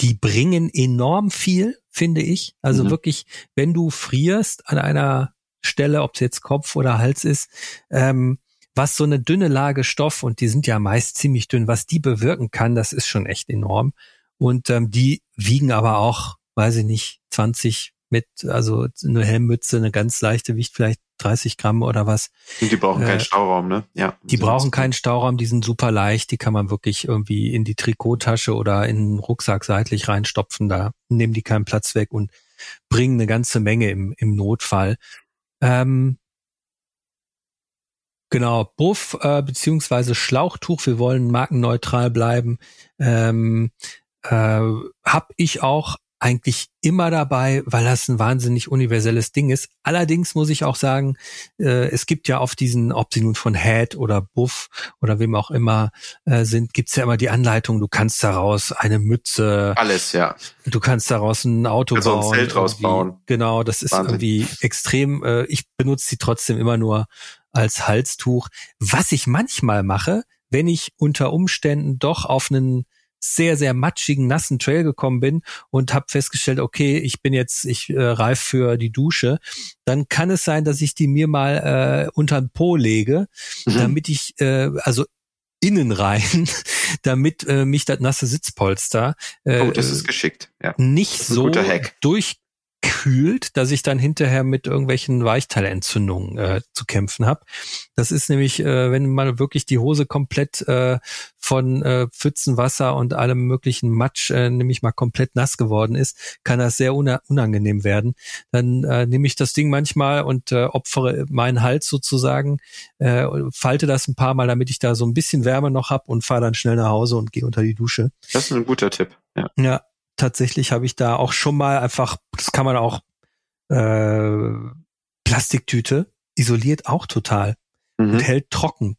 die bringen enorm viel, finde ich. Also mhm. wirklich, wenn du frierst an einer Stelle, ob es jetzt Kopf oder Hals ist, ähm, was so eine dünne Lage Stoff, und die sind ja meist ziemlich dünn, was die bewirken kann, das ist schon echt enorm. Und ähm, die wiegen aber auch, weiß ich nicht, 20 mit, also eine Helmmütze, eine ganz leichte Wicht vielleicht 30 Gramm oder was. Und die brauchen äh, keinen Stauraum, ne? Ja. Die brauchen keinen Stauraum, die sind super leicht, die kann man wirklich irgendwie in die Trikottasche oder in den Rucksack seitlich reinstopfen, da nehmen die keinen Platz weg und bringen eine ganze Menge im, im Notfall. Ähm, Genau, Buff äh, beziehungsweise Schlauchtuch, wir wollen markenneutral bleiben, ähm, äh, habe ich auch eigentlich immer dabei, weil das ein wahnsinnig universelles Ding ist. Allerdings muss ich auch sagen, äh, es gibt ja auf diesen, ob sie nun von Head oder Buff oder wem auch immer äh, sind, gibt's ja immer die Anleitung, du kannst daraus eine Mütze. Alles, ja. Du kannst daraus ein Auto also bauen. Ein Zelt rausbauen. Genau, das ist Wahnsinn. irgendwie extrem. Äh, ich benutze sie trotzdem immer nur als Halstuch. Was ich manchmal mache, wenn ich unter Umständen doch auf einen sehr, sehr matschigen, nassen Trail gekommen bin und habe festgestellt, okay, ich bin jetzt, ich äh, reif für die Dusche, dann kann es sein, dass ich die mir mal äh, unter den Po lege, mhm. damit ich, äh, also innen rein, damit äh, mich das nasse Sitzpolster äh, oh, das ist geschickt. Ja. nicht so durch kühlt, dass ich dann hinterher mit irgendwelchen Weichteilentzündungen äh, zu kämpfen habe. Das ist nämlich, äh, wenn mal wirklich die Hose komplett äh, von äh, Pfützenwasser und allem möglichen Matsch äh, nämlich mal komplett nass geworden ist, kann das sehr unangenehm werden. Dann äh, nehme ich das Ding manchmal und äh, opfere meinen Hals sozusagen, äh, falte das ein paar Mal, damit ich da so ein bisschen Wärme noch hab und fahre dann schnell nach Hause und gehe unter die Dusche. Das ist ein guter Tipp. Ja. ja, tatsächlich habe ich da auch schon mal einfach, das kann man auch, äh, Plastiktüte isoliert auch total mhm. und hält trocken.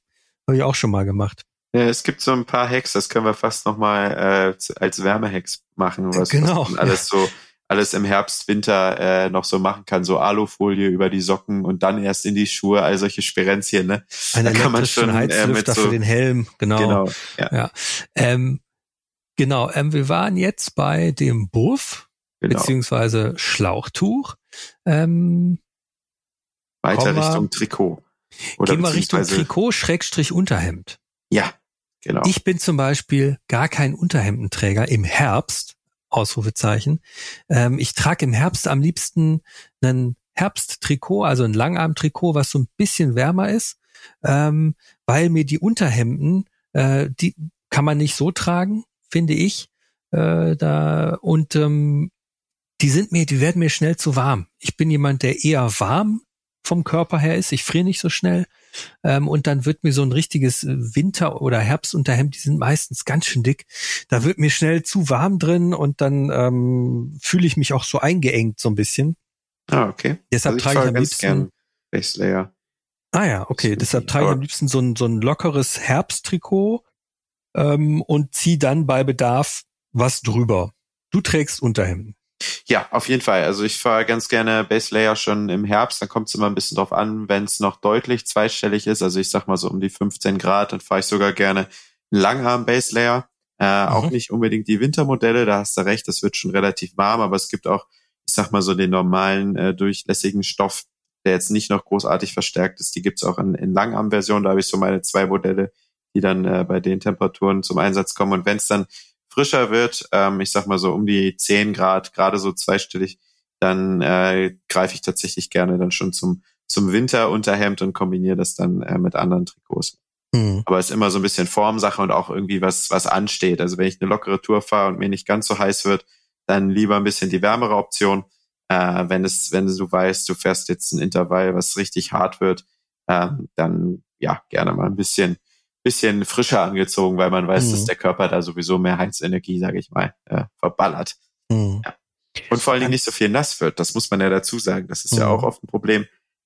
Habe ich auch schon mal gemacht. Ja, es gibt so ein paar Hacks, das können wir fast noch mal äh, als Wärmehacks machen, was, genau. was alles so alles im Herbst, Winter äh, noch so machen kann, so Alufolie über die Socken und dann erst in die Schuhe, all solche Sperenzien, ne? Ein da kann man schon äh, mit so, für den Helm, genau. Genau, ja. ja. Ähm, Genau, ähm, wir waren jetzt bei dem Buff. genau. beziehungsweise Schlauchtuch. Ähm, Weiter Richtung Trikot. Oder gehen wir Richtung Trikot, Schrägstrich Unterhemd. Ja, genau. Ich bin zum Beispiel gar kein Unterhemdenträger im Herbst, Ausrufezeichen. Ähm, ich trage im Herbst am liebsten einen Herbsttrikot, also ein Langarmtrikot, was so ein bisschen wärmer ist, ähm, weil mir die Unterhemden, äh, die kann man nicht so tragen, finde ich. Äh, da und ähm, die sind mir, die werden mir schnell zu warm. Ich bin jemand, der eher warm vom Körper her ist. Ich friere nicht so schnell. Ähm, und dann wird mir so ein richtiges Winter- oder Herbstunterhemd, die sind meistens ganz schön dick. Da wird mir schnell zu warm drin und dann ähm, fühle ich mich auch so eingeengt so ein bisschen. Ah, okay. Deshalb also trage ich am liebsten. Base Layer. Ah ja, okay. Deshalb trage ich am liebsten so ein, so ein lockeres Herbsttrikot ähm, und zieh dann bei Bedarf was drüber. Du trägst Unterhemden. Ja, auf jeden Fall. Also ich fahre ganz gerne Base Layer schon im Herbst. Dann kommt es immer ein bisschen drauf an, wenn es noch deutlich zweistellig ist. Also ich sag mal so um die 15 Grad, dann fahre ich sogar gerne Langarm Base Layer. Äh, mhm. Auch nicht unbedingt die Wintermodelle, da hast du recht, das wird schon relativ warm, aber es gibt auch, ich sag mal so den normalen äh, durchlässigen Stoff, der jetzt nicht noch großartig verstärkt ist. Die gibt's auch in, in Langarm-Version. Da habe ich so meine zwei Modelle, die dann äh, bei den Temperaturen zum Einsatz kommen. Und wenn es dann frischer wird, ähm, ich sag mal so um die 10 Grad, gerade so zweistellig, dann äh, greife ich tatsächlich gerne dann schon zum, zum Winterunterhemd und kombiniere das dann äh, mit anderen Trikots. Mhm. Aber es ist immer so ein bisschen Formsache und auch irgendwie was, was ansteht. Also wenn ich eine lockere Tour fahre und mir nicht ganz so heiß wird, dann lieber ein bisschen die wärmere Option. Äh, wenn es, wenn du weißt, du fährst jetzt ein Intervall, was richtig hart wird, äh, dann ja gerne mal ein bisschen bisschen frischer angezogen, weil man weiß, mhm. dass der Körper da sowieso mehr Heizenergie, sage ich mal, äh, verballert. Mhm. Ja. Und vor allen Dingen nicht so viel nass wird. Das muss man ja dazu sagen. Das ist mhm. ja auch oft ein Problem.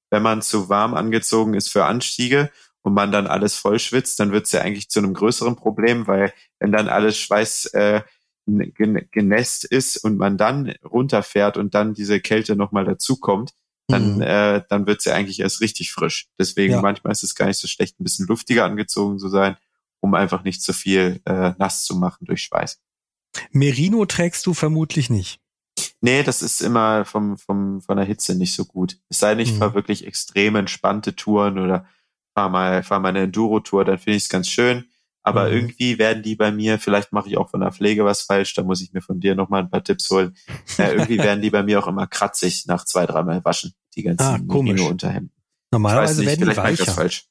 Wenn man zu warm angezogen ist für Anstiege und man dann alles voll schwitzt, dann wird es ja eigentlich zu einem größeren Problem, weil wenn dann alles Schweiß äh, genässt ist und man dann runterfährt und dann diese Kälte nochmal dazukommt, dann, mhm. äh, dann wird's ja eigentlich erst richtig frisch. Deswegen ja. manchmal ist es gar nicht so schlecht, ein bisschen luftiger angezogen zu sein, um einfach nicht zu viel äh, nass zu machen durch Schweiß. Merino trägst du vermutlich nicht. Nee, das ist immer vom, vom, von der Hitze nicht so gut. Es sei denn, ich mhm. fahre wirklich extrem entspannte Touren oder fahr mal, fahr mal eine Enduro-Tour, dann finde ich es ganz schön. Aber mhm. irgendwie werden die bei mir, vielleicht mache ich auch von der Pflege was falsch, da muss ich mir von dir nochmal ein paar Tipps holen. Äh, irgendwie werden die bei mir auch immer kratzig nach zwei, dreimal waschen, die ganzen ah, Merino-Unterhemden. Normalerweise nicht, werden die weicher. falsch.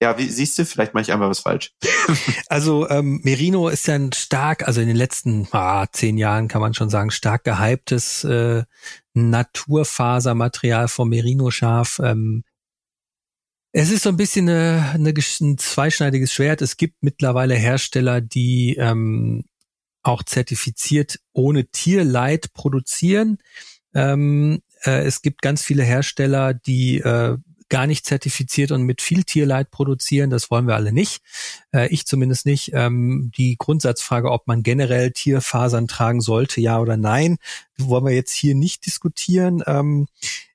Ja, wie siehst du, vielleicht mache ich einmal was falsch. also ähm, Merino ist ja ein stark, also in den letzten ah, zehn Jahren kann man schon sagen, stark gehyptes äh, Naturfasermaterial vom Merino-Schaf. Ähm, es ist so ein bisschen eine, eine, ein zweischneidiges Schwert. Es gibt mittlerweile Hersteller, die ähm, auch zertifiziert ohne Tierleid produzieren. Ähm, äh, es gibt ganz viele Hersteller, die äh, gar nicht zertifiziert und mit viel Tierleid produzieren. Das wollen wir alle nicht. Äh, ich zumindest nicht. Ähm, die Grundsatzfrage, ob man generell Tierfasern tragen sollte, ja oder nein, wollen wir jetzt hier nicht diskutieren. Ähm,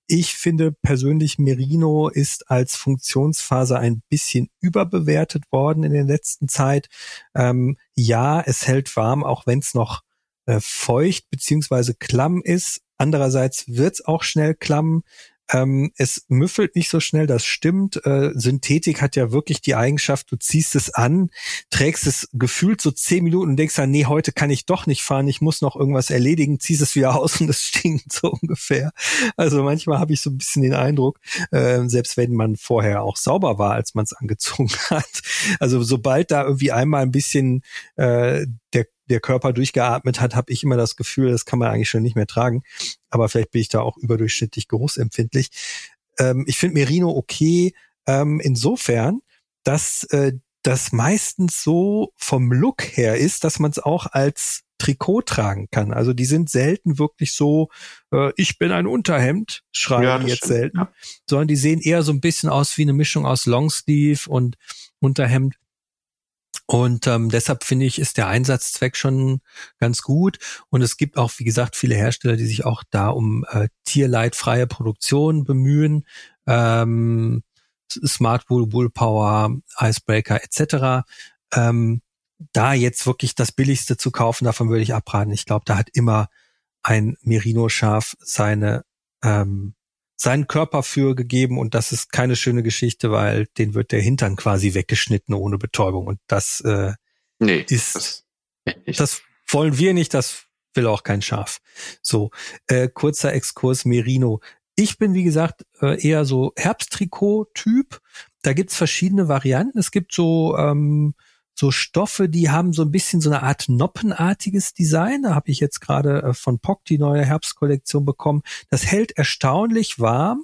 ich finde persönlich, Merino ist als Funktionsphase ein bisschen überbewertet worden in der letzten Zeit. Ähm, ja, es hält warm, auch wenn es noch äh, feucht beziehungsweise klamm ist. Andererseits wird es auch schnell klamm. Ähm, es müffelt nicht so schnell, das stimmt. Äh, Synthetik hat ja wirklich die Eigenschaft, du ziehst es an, trägst es gefühlt so zehn Minuten und denkst dann, nee, heute kann ich doch nicht fahren, ich muss noch irgendwas erledigen, ziehst es wieder aus und es stinkt so ungefähr. Also manchmal habe ich so ein bisschen den Eindruck, äh, selbst wenn man vorher auch sauber war, als man es angezogen hat. Also sobald da irgendwie einmal ein bisschen äh, der der Körper durchgeatmet hat, habe ich immer das Gefühl, das kann man eigentlich schon nicht mehr tragen. Aber vielleicht bin ich da auch überdurchschnittlich geruchsempfindlich. Ähm, ich finde Merino okay ähm, insofern, dass äh, das meistens so vom Look her ist, dass man es auch als Trikot tragen kann. Also die sind selten wirklich so, äh, ich bin ein Unterhemd, schreiben ja, jetzt stimmt, selten, ja. sondern die sehen eher so ein bisschen aus wie eine Mischung aus Longsleeve und Unterhemd. Und ähm, deshalb finde ich, ist der Einsatzzweck schon ganz gut. Und es gibt auch, wie gesagt, viele Hersteller, die sich auch da um äh, tierleidfreie Produktion bemühen. Ähm, Smart Wool, Wool Power, Icebreaker etc. Ähm, da jetzt wirklich das Billigste zu kaufen, davon würde ich abraten. Ich glaube, da hat immer ein Merino-Schaf seine ähm, seinen Körper für gegeben und das ist keine schöne Geschichte, weil den wird der Hintern quasi weggeschnitten ohne Betäubung und das äh, nee, ist das, das wollen wir nicht, das will auch kein Schaf. So, äh, kurzer Exkurs Merino. Ich bin, wie gesagt, äh, eher so Herbsttrikot-Typ. Da gibt's verschiedene Varianten. Es gibt so ähm, so Stoffe, die haben so ein bisschen so eine Art noppenartiges Design. Da habe ich jetzt gerade äh, von POC die neue Herbstkollektion bekommen. Das hält erstaunlich warm,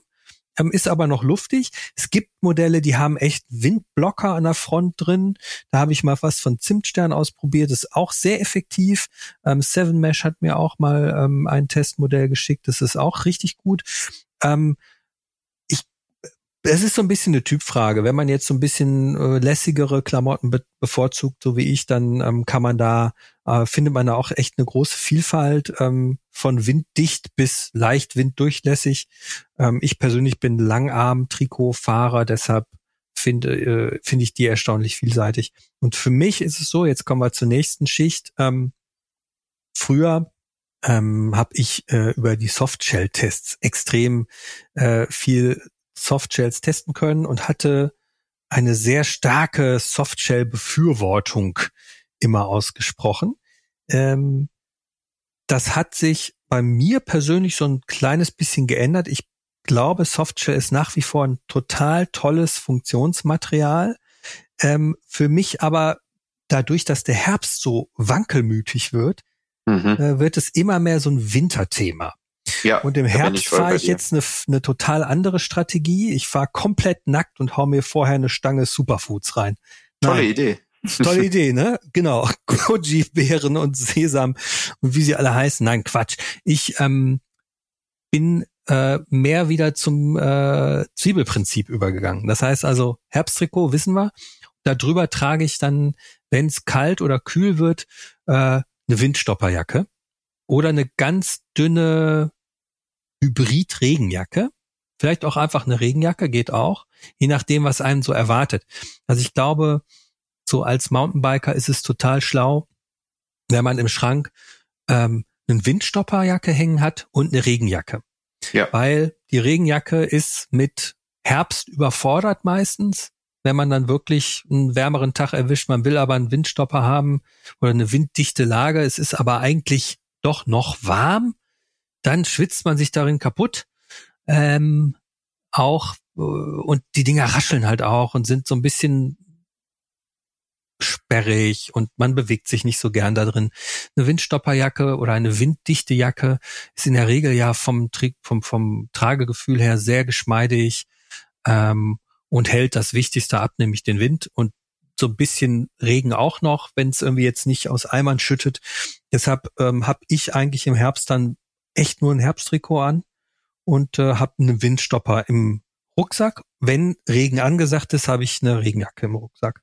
ähm, ist aber noch luftig. Es gibt Modelle, die haben echt Windblocker an der Front drin. Da habe ich mal was von Zimtstern ausprobiert. Das ist auch sehr effektiv. Ähm, Seven Mesh hat mir auch mal ähm, ein Testmodell geschickt. Das ist auch richtig gut. Ähm, es ist so ein bisschen eine Typfrage. Wenn man jetzt so ein bisschen äh, lässigere Klamotten be bevorzugt, so wie ich, dann ähm, kann man da, äh, findet man da auch echt eine große Vielfalt ähm, von winddicht bis leicht winddurchlässig. Ähm, ich persönlich bin Langarm-Trikotfahrer, deshalb finde äh, finde ich die erstaunlich vielseitig. Und für mich ist es so, jetzt kommen wir zur nächsten Schicht. Ähm, früher ähm, habe ich äh, über die Softshell-Tests extrem äh, viel Softshells testen können und hatte eine sehr starke Softshell-Befürwortung immer ausgesprochen. Ähm, das hat sich bei mir persönlich so ein kleines bisschen geändert. Ich glaube, Softshell ist nach wie vor ein total tolles Funktionsmaterial. Ähm, für mich aber dadurch, dass der Herbst so wankelmütig wird, mhm. äh, wird es immer mehr so ein Winterthema. Ja, und im Herbst fahre ich jetzt eine, eine total andere Strategie. Ich fahre komplett nackt und hau mir vorher eine Stange Superfoods rein. Nein. Tolle Idee. Tolle Idee, ne? Genau. Goji-Beeren und Sesam und wie sie alle heißen. Nein, Quatsch. Ich ähm, bin äh, mehr wieder zum äh, Zwiebelprinzip übergegangen. Das heißt also, Herbsttrikot wissen wir. Darüber trage ich dann, wenn es kalt oder kühl wird, äh, eine Windstopperjacke oder eine ganz dünne Hybrid-Regenjacke. Vielleicht auch einfach eine Regenjacke, geht auch, je nachdem, was einen so erwartet. Also ich glaube, so als Mountainbiker ist es total schlau, wenn man im Schrank ähm, eine Windstopperjacke hängen hat und eine Regenjacke. Ja. Weil die Regenjacke ist mit Herbst überfordert meistens, wenn man dann wirklich einen wärmeren Tag erwischt. Man will aber einen Windstopper haben oder eine winddichte Lage. Es ist aber eigentlich doch noch warm dann schwitzt man sich darin kaputt. Ähm, auch äh, und die Dinger rascheln halt auch und sind so ein bisschen sperrig und man bewegt sich nicht so gern da drin. Eine Windstopperjacke oder eine winddichte Jacke ist in der Regel ja vom, vom, vom Tragegefühl her sehr geschmeidig ähm, und hält das Wichtigste ab, nämlich den Wind und so ein bisschen Regen auch noch, wenn es irgendwie jetzt nicht aus Eimern schüttet. Deshalb ähm, habe ich eigentlich im Herbst dann echt nur ein Herbsttrikot an und äh, habe einen Windstopper im Rucksack. Wenn Regen angesagt ist, habe ich eine Regenjacke im Rucksack.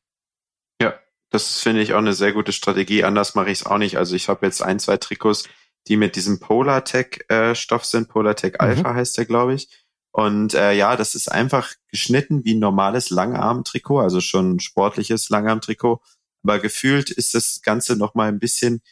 Ja, das finde ich auch eine sehr gute Strategie. Anders mache ich es auch nicht. Also ich habe jetzt ein, zwei Trikots, die mit diesem Polartec-Stoff äh, sind. Polartec mhm. Alpha heißt der, glaube ich. Und äh, ja, das ist einfach geschnitten wie ein normales Langarm-Trikot, also schon ein sportliches Langarm-Trikot. Aber gefühlt ist das Ganze noch mal ein bisschen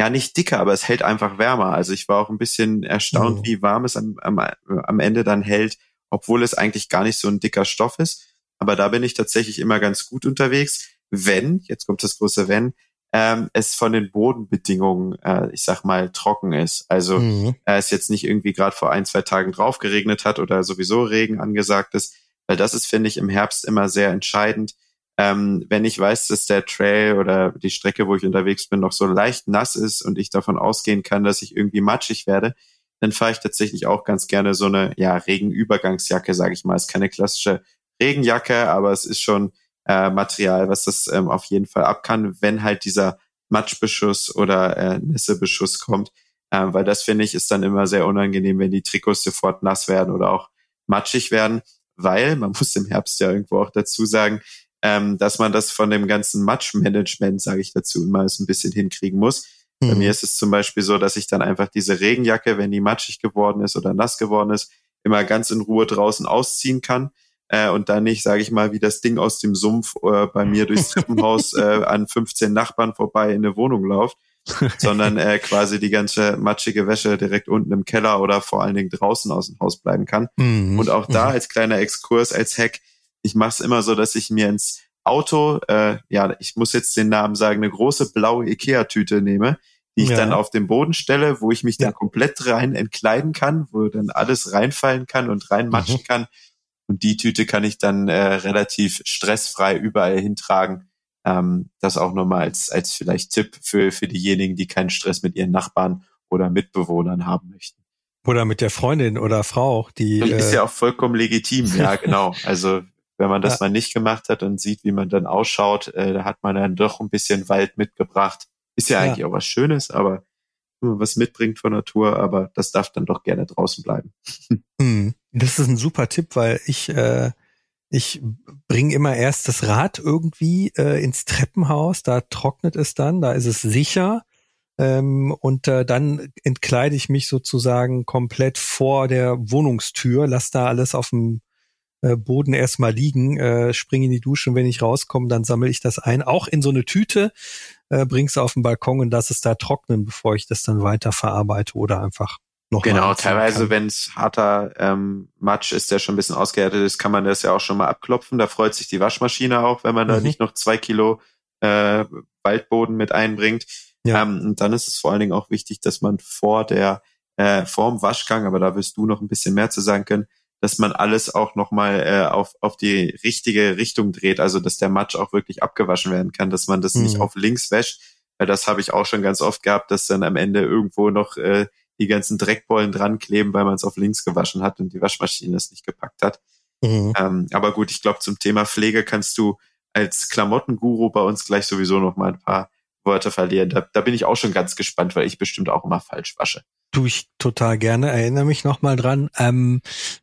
ja nicht dicker, aber es hält einfach wärmer. Also ich war auch ein bisschen erstaunt, oh. wie warm es am, am, am Ende dann hält, obwohl es eigentlich gar nicht so ein dicker Stoff ist. Aber da bin ich tatsächlich immer ganz gut unterwegs, wenn, jetzt kommt das große Wenn, ähm, es von den Bodenbedingungen, äh, ich sag mal, trocken ist. Also mhm. äh, es jetzt nicht irgendwie gerade vor ein, zwei Tagen drauf geregnet hat oder sowieso Regen angesagt ist. Weil das ist, finde ich, im Herbst immer sehr entscheidend ähm, wenn ich weiß, dass der Trail oder die Strecke, wo ich unterwegs bin, noch so leicht nass ist und ich davon ausgehen kann, dass ich irgendwie matschig werde, dann fahre ich tatsächlich auch ganz gerne so eine ja, Regenübergangsjacke, sage ich mal. Ist keine klassische Regenjacke, aber es ist schon äh, Material, was das ähm, auf jeden Fall ab kann, wenn halt dieser Matschbeschuss oder äh, Nässebeschuss kommt. Äh, weil das finde ich ist dann immer sehr unangenehm, wenn die Trikots sofort nass werden oder auch matschig werden, weil man muss im Herbst ja irgendwo auch dazu sagen, ähm, dass man das von dem ganzen Matschmanagement, sage ich dazu, so ein bisschen hinkriegen muss. Mhm. Bei mir ist es zum Beispiel so, dass ich dann einfach diese Regenjacke, wenn die matschig geworden ist oder nass geworden ist, immer ganz in Ruhe draußen ausziehen kann äh, und dann nicht, sage ich mal, wie das Ding aus dem Sumpf äh, bei mir durchs Treppenhaus äh, an 15 Nachbarn vorbei in eine Wohnung läuft. sondern äh, quasi die ganze matschige Wäsche direkt unten im Keller oder vor allen Dingen draußen aus dem Haus bleiben kann. Mhm. Und auch da mhm. als kleiner Exkurs, als Hack, ich mache es immer so, dass ich mir ins Auto, äh, ja, ich muss jetzt den Namen sagen, eine große blaue Ikea-Tüte nehme, die ich ja. dann auf den Boden stelle, wo ich mich ja. dann komplett rein entkleiden kann, wo dann alles reinfallen kann und reinmatschen mhm. kann. Und die Tüte kann ich dann äh, relativ stressfrei überall hintragen. Ähm, das auch nochmal als, als vielleicht Tipp für, für diejenigen, die keinen Stress mit ihren Nachbarn oder Mitbewohnern haben möchten. Oder mit der Freundin oder Frau, die. Ist äh, ja auch vollkommen legitim, ja, genau. Also wenn man das ja. mal nicht gemacht hat und sieht, wie man dann ausschaut, äh, da hat man dann doch ein bisschen Wald mitgebracht. Ist ja, ja. eigentlich auch was Schönes, aber was mitbringt von Natur, aber das darf dann doch gerne draußen bleiben. Hm. Das ist ein super Tipp, weil ich äh, ich bringe immer erst das Rad irgendwie äh, ins Treppenhaus, da trocknet es dann, da ist es sicher. Ähm, und äh, dann entkleide ich mich sozusagen komplett vor der Wohnungstür, lass da alles auf dem äh, Boden erstmal liegen, äh, springe in die Dusche und wenn ich rauskomme, dann sammle ich das ein, auch in so eine Tüte, äh, bring's auf den Balkon und lass es da trocknen, bevor ich das dann weiter verarbeite oder einfach noch Genau, teilweise, wenn es harter ähm, Matsch ist, der schon ein bisschen ausgehärtet ist, kann man das ja auch schon mal abklopfen. Da freut sich die Waschmaschine auch, wenn man mhm. da nicht noch zwei Kilo äh, Waldboden mit einbringt. Ja. Ähm, und dann ist es vor allen Dingen auch wichtig, dass man vor der äh, vorm Waschgang, aber da wirst du noch ein bisschen mehr zu sagen können, dass man alles auch nochmal äh, auf, auf die richtige Richtung dreht, also dass der Matsch auch wirklich abgewaschen werden kann, dass man das mhm. nicht auf links wäscht, weil das habe ich auch schon ganz oft gehabt, dass dann am Ende irgendwo noch äh, die ganzen Dreckbollen dran kleben, weil man es auf links gewaschen hat und die Waschmaschine es nicht gepackt hat. Mhm. Ähm, aber gut, ich glaube, zum Thema Pflege kannst du als Klamottenguru bei uns gleich sowieso noch mal ein paar Worte verlieren. Da, da bin ich auch schon ganz gespannt, weil ich bestimmt auch immer falsch wasche. Tu ich total gerne. Erinnere mich noch mal dran. Ähm,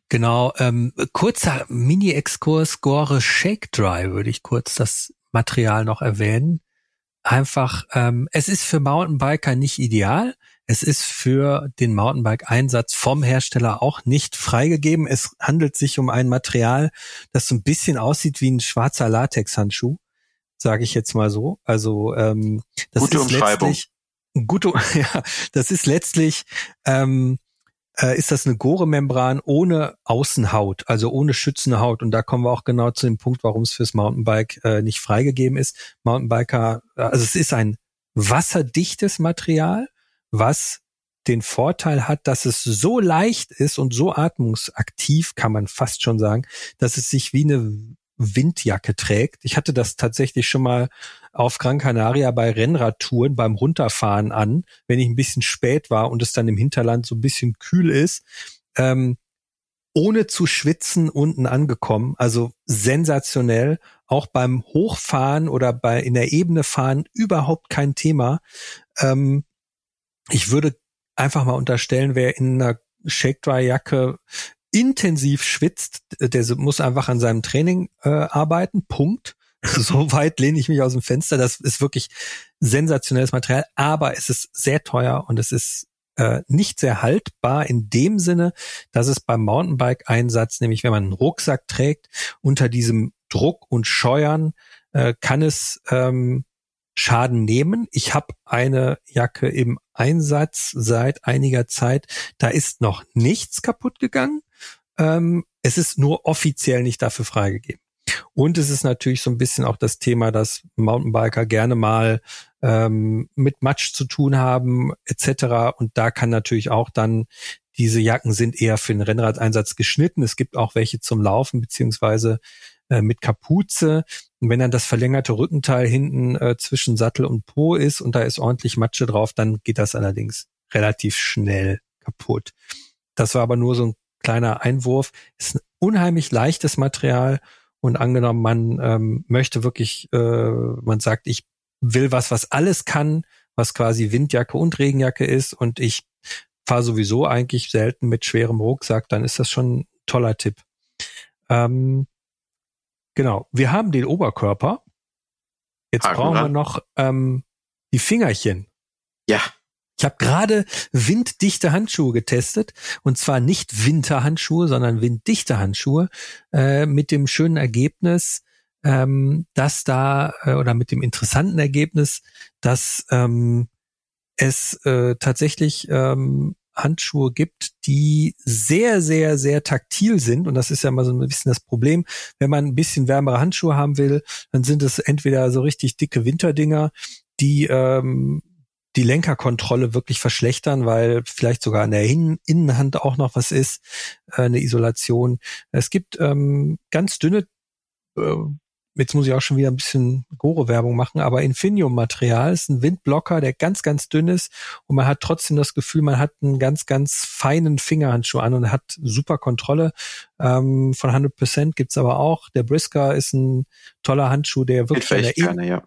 genau, ähm, kurzer Mini-Exkurs Gore Shake Dry würde ich kurz das Material noch erwähnen. Einfach, ähm, es ist für Mountainbiker nicht ideal. Es ist für den Mountainbike-Einsatz vom Hersteller auch nicht freigegeben. Es handelt sich um ein Material, das so ein bisschen aussieht wie ein schwarzer Latexhandschuh, sage ich jetzt mal so. Also ähm, das Gute ist letztlich gute, ja, das ist letztlich ähm, äh, ist das eine Gore-Membran ohne Außenhaut, also ohne schützende Haut. Und da kommen wir auch genau zu dem Punkt, warum es fürs Mountainbike äh, nicht freigegeben ist. Mountainbiker, also es ist ein wasserdichtes Material, was den Vorteil hat, dass es so leicht ist und so atmungsaktiv, kann man fast schon sagen, dass es sich wie eine Windjacke trägt. Ich hatte das tatsächlich schon mal auf Gran Canaria bei Rennradtouren beim Runterfahren an, wenn ich ein bisschen spät war und es dann im Hinterland so ein bisschen kühl ist. Ähm, ohne zu schwitzen unten angekommen. Also sensationell. Auch beim Hochfahren oder bei in der Ebene fahren überhaupt kein Thema. Ähm, ich würde einfach mal unterstellen, wer in einer Shake-Dry-Jacke intensiv schwitzt, der muss einfach an seinem Training äh, arbeiten. Punkt. so weit lehne ich mich aus dem Fenster. Das ist wirklich sensationelles Material, aber es ist sehr teuer und es ist äh, nicht sehr haltbar in dem Sinne, dass es beim Mountainbike-Einsatz, nämlich wenn man einen Rucksack trägt, unter diesem Druck und Scheuern äh, kann es ähm, Schaden nehmen. Ich habe eine Jacke im Einsatz seit einiger Zeit. Da ist noch nichts kaputt gegangen. Ähm, es ist nur offiziell nicht dafür freigegeben. Und es ist natürlich so ein bisschen auch das Thema, dass Mountainbiker gerne mal ähm, mit Matsch zu tun haben etc. Und da kann natürlich auch dann diese Jacken sind eher für den Rennradeinsatz geschnitten. Es gibt auch welche zum Laufen beziehungsweise äh, mit Kapuze. Und wenn dann das verlängerte Rückenteil hinten äh, zwischen Sattel und Po ist und da ist ordentlich Matsche drauf, dann geht das allerdings relativ schnell kaputt. Das war aber nur so ein kleiner Einwurf. Ist ein unheimlich leichtes Material und angenommen, man ähm, möchte wirklich, äh, man sagt, ich will was, was alles kann, was quasi Windjacke und Regenjacke ist und ich fahre sowieso eigentlich selten mit schwerem Rucksack, dann ist das schon ein toller Tipp. Ähm, Genau. Wir haben den Oberkörper. Jetzt Haken brauchen wir noch ähm, die Fingerchen. Ja. Ich habe gerade winddichte Handschuhe getestet und zwar nicht Winterhandschuhe, sondern winddichte Handschuhe äh, mit dem schönen Ergebnis, ähm, dass da äh, oder mit dem interessanten Ergebnis, dass ähm, es äh, tatsächlich ähm, Handschuhe gibt, die sehr, sehr, sehr taktil sind. Und das ist ja mal so ein bisschen das Problem. Wenn man ein bisschen wärmere Handschuhe haben will, dann sind es entweder so richtig dicke Winterdinger, die ähm, die Lenkerkontrolle wirklich verschlechtern, weil vielleicht sogar an der Innenhand auch noch was ist, äh, eine Isolation. Es gibt ähm, ganz dünne äh, jetzt muss ich auch schon wieder ein bisschen Gore-Werbung machen, aber Infinium-Material ist ein Windblocker, der ganz, ganz dünn ist und man hat trotzdem das Gefühl, man hat einen ganz, ganz feinen Fingerhandschuh an und hat super Kontrolle. Ähm, von 100% gibt's aber auch. Der Brisker ist ein toller Handschuh, der wirklich... Den, gerne, ja.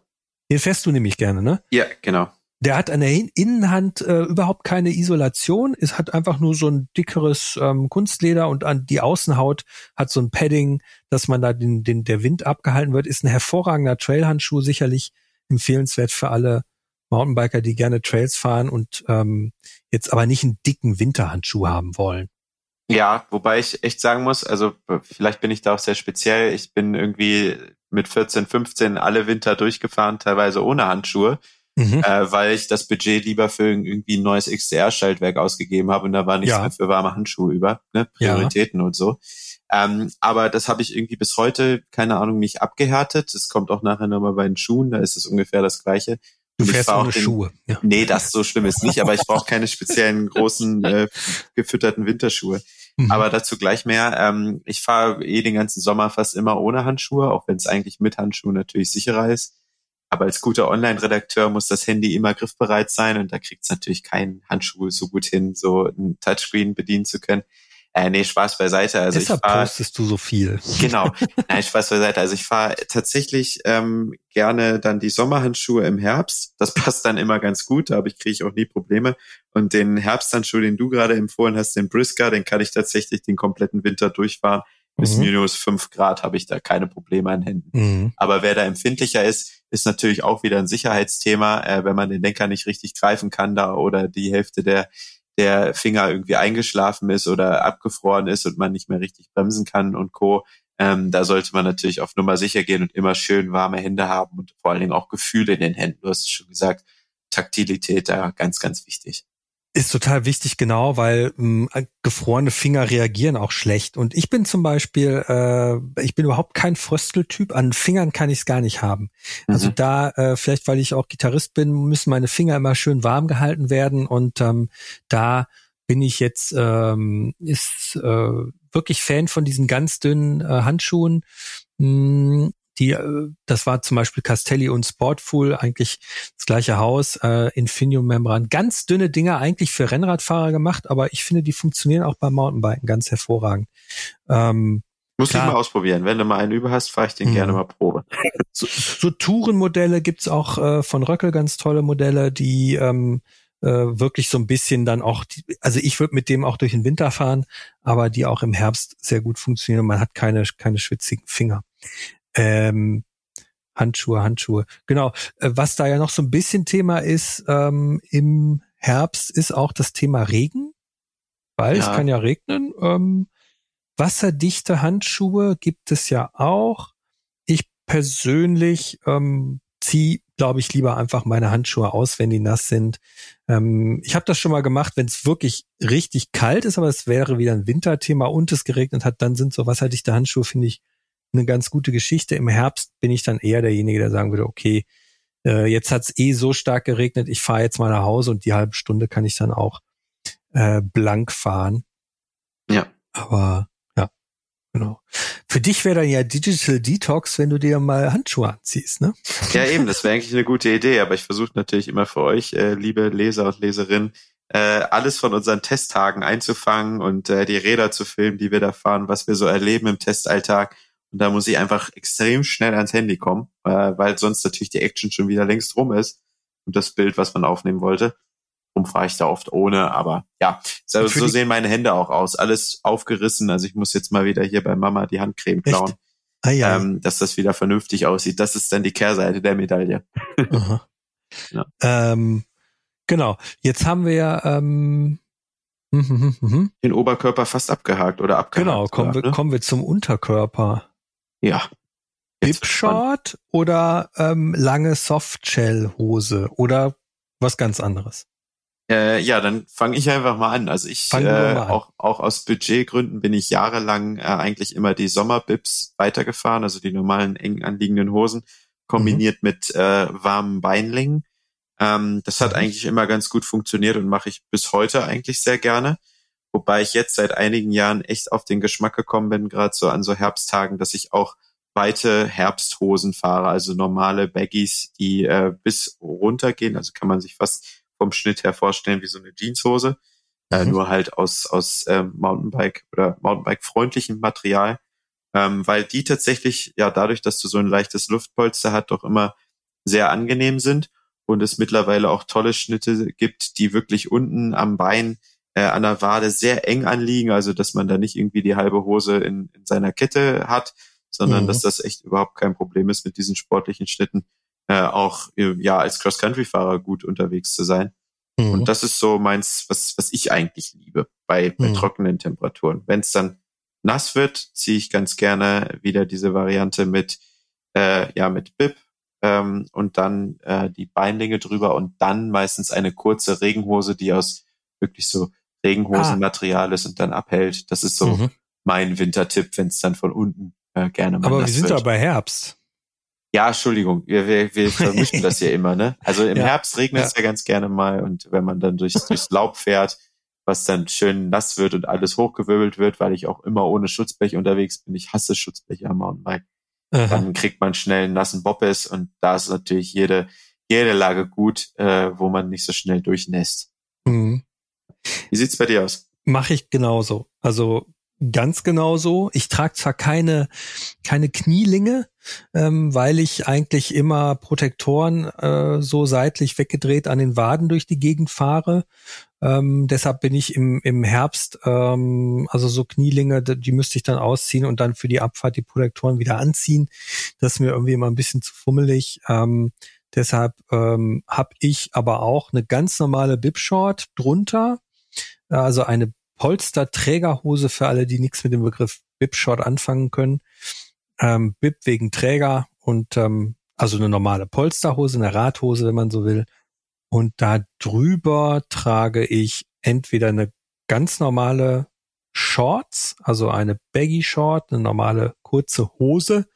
den fährst du nämlich gerne, ne? Ja, genau. Der hat an der Innenhand äh, überhaupt keine Isolation. Es hat einfach nur so ein dickeres ähm, Kunstleder und an die Außenhaut hat so ein Padding, dass man da den, den der Wind abgehalten wird. Ist ein hervorragender Trailhandschuh, sicherlich empfehlenswert für alle Mountainbiker, die gerne Trails fahren und ähm, jetzt aber nicht einen dicken Winterhandschuh haben wollen. Ja, wobei ich echt sagen muss, also vielleicht bin ich da auch sehr speziell. Ich bin irgendwie mit 14, 15 alle Winter durchgefahren, teilweise ohne Handschuhe mhm. äh, weil ich das Budget lieber für irgendwie ein neues XDR-Schaltwerk ausgegeben habe und da war nichts ja. mehr für warme Handschuhe über, ne? Prioritäten ja. und so. Ähm, aber das habe ich irgendwie bis heute, keine Ahnung, nicht abgehärtet. Das kommt auch nachher nochmal bei den Schuhen, da ist es ungefähr das Gleiche. Du fährst ohne den, Schuhe. Ja. Nee, das so schlimm ist nicht, aber ich brauche keine speziellen großen äh, gefütterten Winterschuhe. Mhm. Aber dazu gleich mehr. Ähm, ich fahre eh den ganzen Sommer fast immer ohne Handschuhe, auch wenn es eigentlich mit Handschuhen natürlich sicherer ist. Aber als guter Online-Redakteur muss das Handy immer griffbereit sein und da kriegt es natürlich keinen Handschuh so gut hin, so ein Touchscreen bedienen zu können. Äh, nee, Spaß beiseite. Also Deshalb ich fahr, postest du so viel. Genau. Nein, Spaß beiseite. Also ich fahre tatsächlich ähm, gerne dann die Sommerhandschuhe im Herbst. Das passt dann immer ganz gut, da habe ich kriege ich auch nie Probleme. Und den Herbsthandschuh, den du gerade empfohlen hast, den Brisker, den kann ich tatsächlich den kompletten Winter durchfahren. Bis mhm. minus fünf Grad habe ich da keine Probleme an Händen. Mhm. Aber wer da empfindlicher ist, ist natürlich auch wieder ein Sicherheitsthema, äh, wenn man den Lenker nicht richtig greifen kann da oder die Hälfte der der Finger irgendwie eingeschlafen ist oder abgefroren ist und man nicht mehr richtig bremsen kann und Co. Ähm, da sollte man natürlich auf Nummer sicher gehen und immer schön warme Hände haben und vor allen Dingen auch Gefühle in den Händen. Du hast es schon gesagt, Taktilität da ganz, ganz wichtig. Ist total wichtig, genau, weil mh, hm, gefrorene Finger reagieren auch schlecht. Und ich bin zum Beispiel, äh, ich bin überhaupt kein Frösteltyp. An Fingern kann ich es gar nicht haben. Also mhm. Also da, äh, vielleicht weil ich auch Gitarrist bin, müssen meine Finger immer schön warm gehalten werden. Und ähm, da bin ich jetzt ähm, ist äh, wirklich Fan von diesen ganz dünnen äh, Handschuhen. Mh, hm, die, äh, das war zum Beispiel Castelli und Sportful, eigentlich das gleiche Haus, äh, Infinium-Membran. Ganz dünne Dinger, eigentlich für Rennradfahrer gemacht, aber ich finde, die funktionieren auch beim Mountainbiken ganz hervorragend. Ähm, muss ich mal ausprobieren. Wenn du mal einen über hast, fahre ich den mhm. gerne mal Probe. So, so Tourenmodelle gibt's auch äh, von Röckel ganz tolle Modelle, die ähm, äh, wirklich so ein bisschen dann auch, die, also ich würde mit dem auch durch den Winter fahren, aber die auch im Herbst sehr gut funktionieren. Man hat keine, keine schwitzigen Finger. Ähm, Handschuhe, Handschuhe. Genau. Äh, was da ja noch so ein bisschen Thema ist ähm, im Herbst, ist auch das Thema Regen, weil ja. es kann ja regnen. Ähm, wasserdichte Handschuhe gibt es ja auch. Ich persönlich ähm, ziehe, glaube ich, lieber einfach meine Handschuhe aus, wenn die nass sind. Ähm, ich habe das schon mal gemacht, wenn es wirklich richtig kalt ist, aber es wäre wieder ein Winterthema und es geregnet hat, dann sind so wasserdichte Handschuhe, finde ich, eine ganz gute Geschichte. Im Herbst bin ich dann eher derjenige, der sagen würde, okay, äh, jetzt hat's eh so stark geregnet, ich fahre jetzt mal nach Hause und die halbe Stunde kann ich dann auch äh, blank fahren. Ja. Aber ja, genau. Für dich wäre dann ja Digital Detox, wenn du dir mal Handschuhe anziehst, ne? Ja, eben, das wäre eigentlich eine gute Idee, aber ich versuche natürlich immer für euch, äh, liebe Leser und Leserinnen, äh, alles von unseren Testtagen einzufangen und äh, die Räder zu filmen, die wir da fahren, was wir so erleben im Testalltag und da muss ich einfach extrem schnell ans Handy kommen, äh, weil sonst natürlich die Action schon wieder längst rum ist und das Bild, was man aufnehmen wollte. Darum fahre ich da oft ohne, aber ja, so, so sehen meine Hände auch aus. Alles aufgerissen. Also ich muss jetzt mal wieder hier bei Mama die Handcreme klauen, ah, ja. ähm, dass das wieder vernünftig aussieht. Das ist dann die Kehrseite der Medaille. ja. ähm, genau. Jetzt haben wir ähm, hm, hm, hm, den Oberkörper fast abgehakt oder abgehakt. Genau, kommen, wir, ne? kommen wir zum Unterkörper. Ja. Hip-Short oder ähm, lange Softshell-Hose oder was ganz anderes? Äh, ja, dann fange ich einfach mal an. Also ich äh, auch auch aus Budgetgründen bin ich jahrelang äh, eigentlich immer die Sommerbips weitergefahren, also die normalen eng anliegenden Hosen kombiniert mhm. mit äh, warmen Beinlingen. Ähm, das hat mhm. eigentlich immer ganz gut funktioniert und mache ich bis heute eigentlich sehr gerne. Wobei ich jetzt seit einigen Jahren echt auf den Geschmack gekommen bin, gerade so an so Herbsttagen, dass ich auch weite Herbsthosen fahre, also normale Baggies, die äh, bis runtergehen. Also kann man sich fast vom Schnitt her vorstellen wie so eine Jeanshose, äh, mhm. äh, nur halt aus aus ähm, Mountainbike oder Mountainbike freundlichem ähm, weil die tatsächlich ja dadurch, dass du so ein leichtes Luftpolster hat, doch immer sehr angenehm sind und es mittlerweile auch tolle Schnitte gibt, die wirklich unten am Bein äh, an der Wade sehr eng anliegen, also dass man da nicht irgendwie die halbe Hose in, in seiner Kette hat, sondern mhm. dass das echt überhaupt kein Problem ist mit diesen sportlichen Schnitten äh, auch äh, ja als Cross-Country-Fahrer gut unterwegs zu sein. Mhm. Und das ist so meins, was, was ich eigentlich liebe bei, bei mhm. trockenen Temperaturen. Wenn es dann nass wird, ziehe ich ganz gerne wieder diese Variante mit, äh, ja, mit Bib ähm, und dann äh, die Beinlinge drüber und dann meistens eine kurze Regenhose, die aus wirklich so Regenhosenmaterial ah. ist und dann abhält. Das ist so mhm. mein Wintertipp, wenn es dann von unten äh, gerne mal Aber wir sind doch bei Herbst. Ja, Entschuldigung, wir, wir, wir vermischen das ja immer, ne? Also im ja, Herbst regnet es ja. ja ganz gerne mal und wenn man dann durchs, durchs Laub fährt, was dann schön nass wird und alles hochgewirbelt wird, weil ich auch immer ohne Schutzblech unterwegs bin. Ich hasse Schutzbleche am Mountainbike. Aha. Dann kriegt man schnell einen nassen Boppes und da ist natürlich jede, jede Lage gut, äh, wo man nicht so schnell durchnässt. Wie sieht's bei dir aus? Mache ich genauso. Also ganz genauso. Ich trage zwar keine, keine Knielinge, ähm, weil ich eigentlich immer Protektoren äh, so seitlich weggedreht an den Waden durch die Gegend fahre. Ähm, deshalb bin ich im, im Herbst, ähm, also so Knielinge, die müsste ich dann ausziehen und dann für die Abfahrt die Protektoren wieder anziehen. Das ist mir irgendwie immer ein bisschen zu fummelig. Ähm, deshalb ähm, habe ich aber auch eine ganz normale Bib-Short drunter, also eine Polster-Trägerhose für alle, die nichts mit dem Begriff Bib-Short anfangen können. Ähm, Bib wegen Träger und ähm, also eine normale Polsterhose, eine Radhose, wenn man so will. Und da drüber trage ich entweder eine ganz normale Shorts, also eine Baggy Short, eine normale kurze Hose.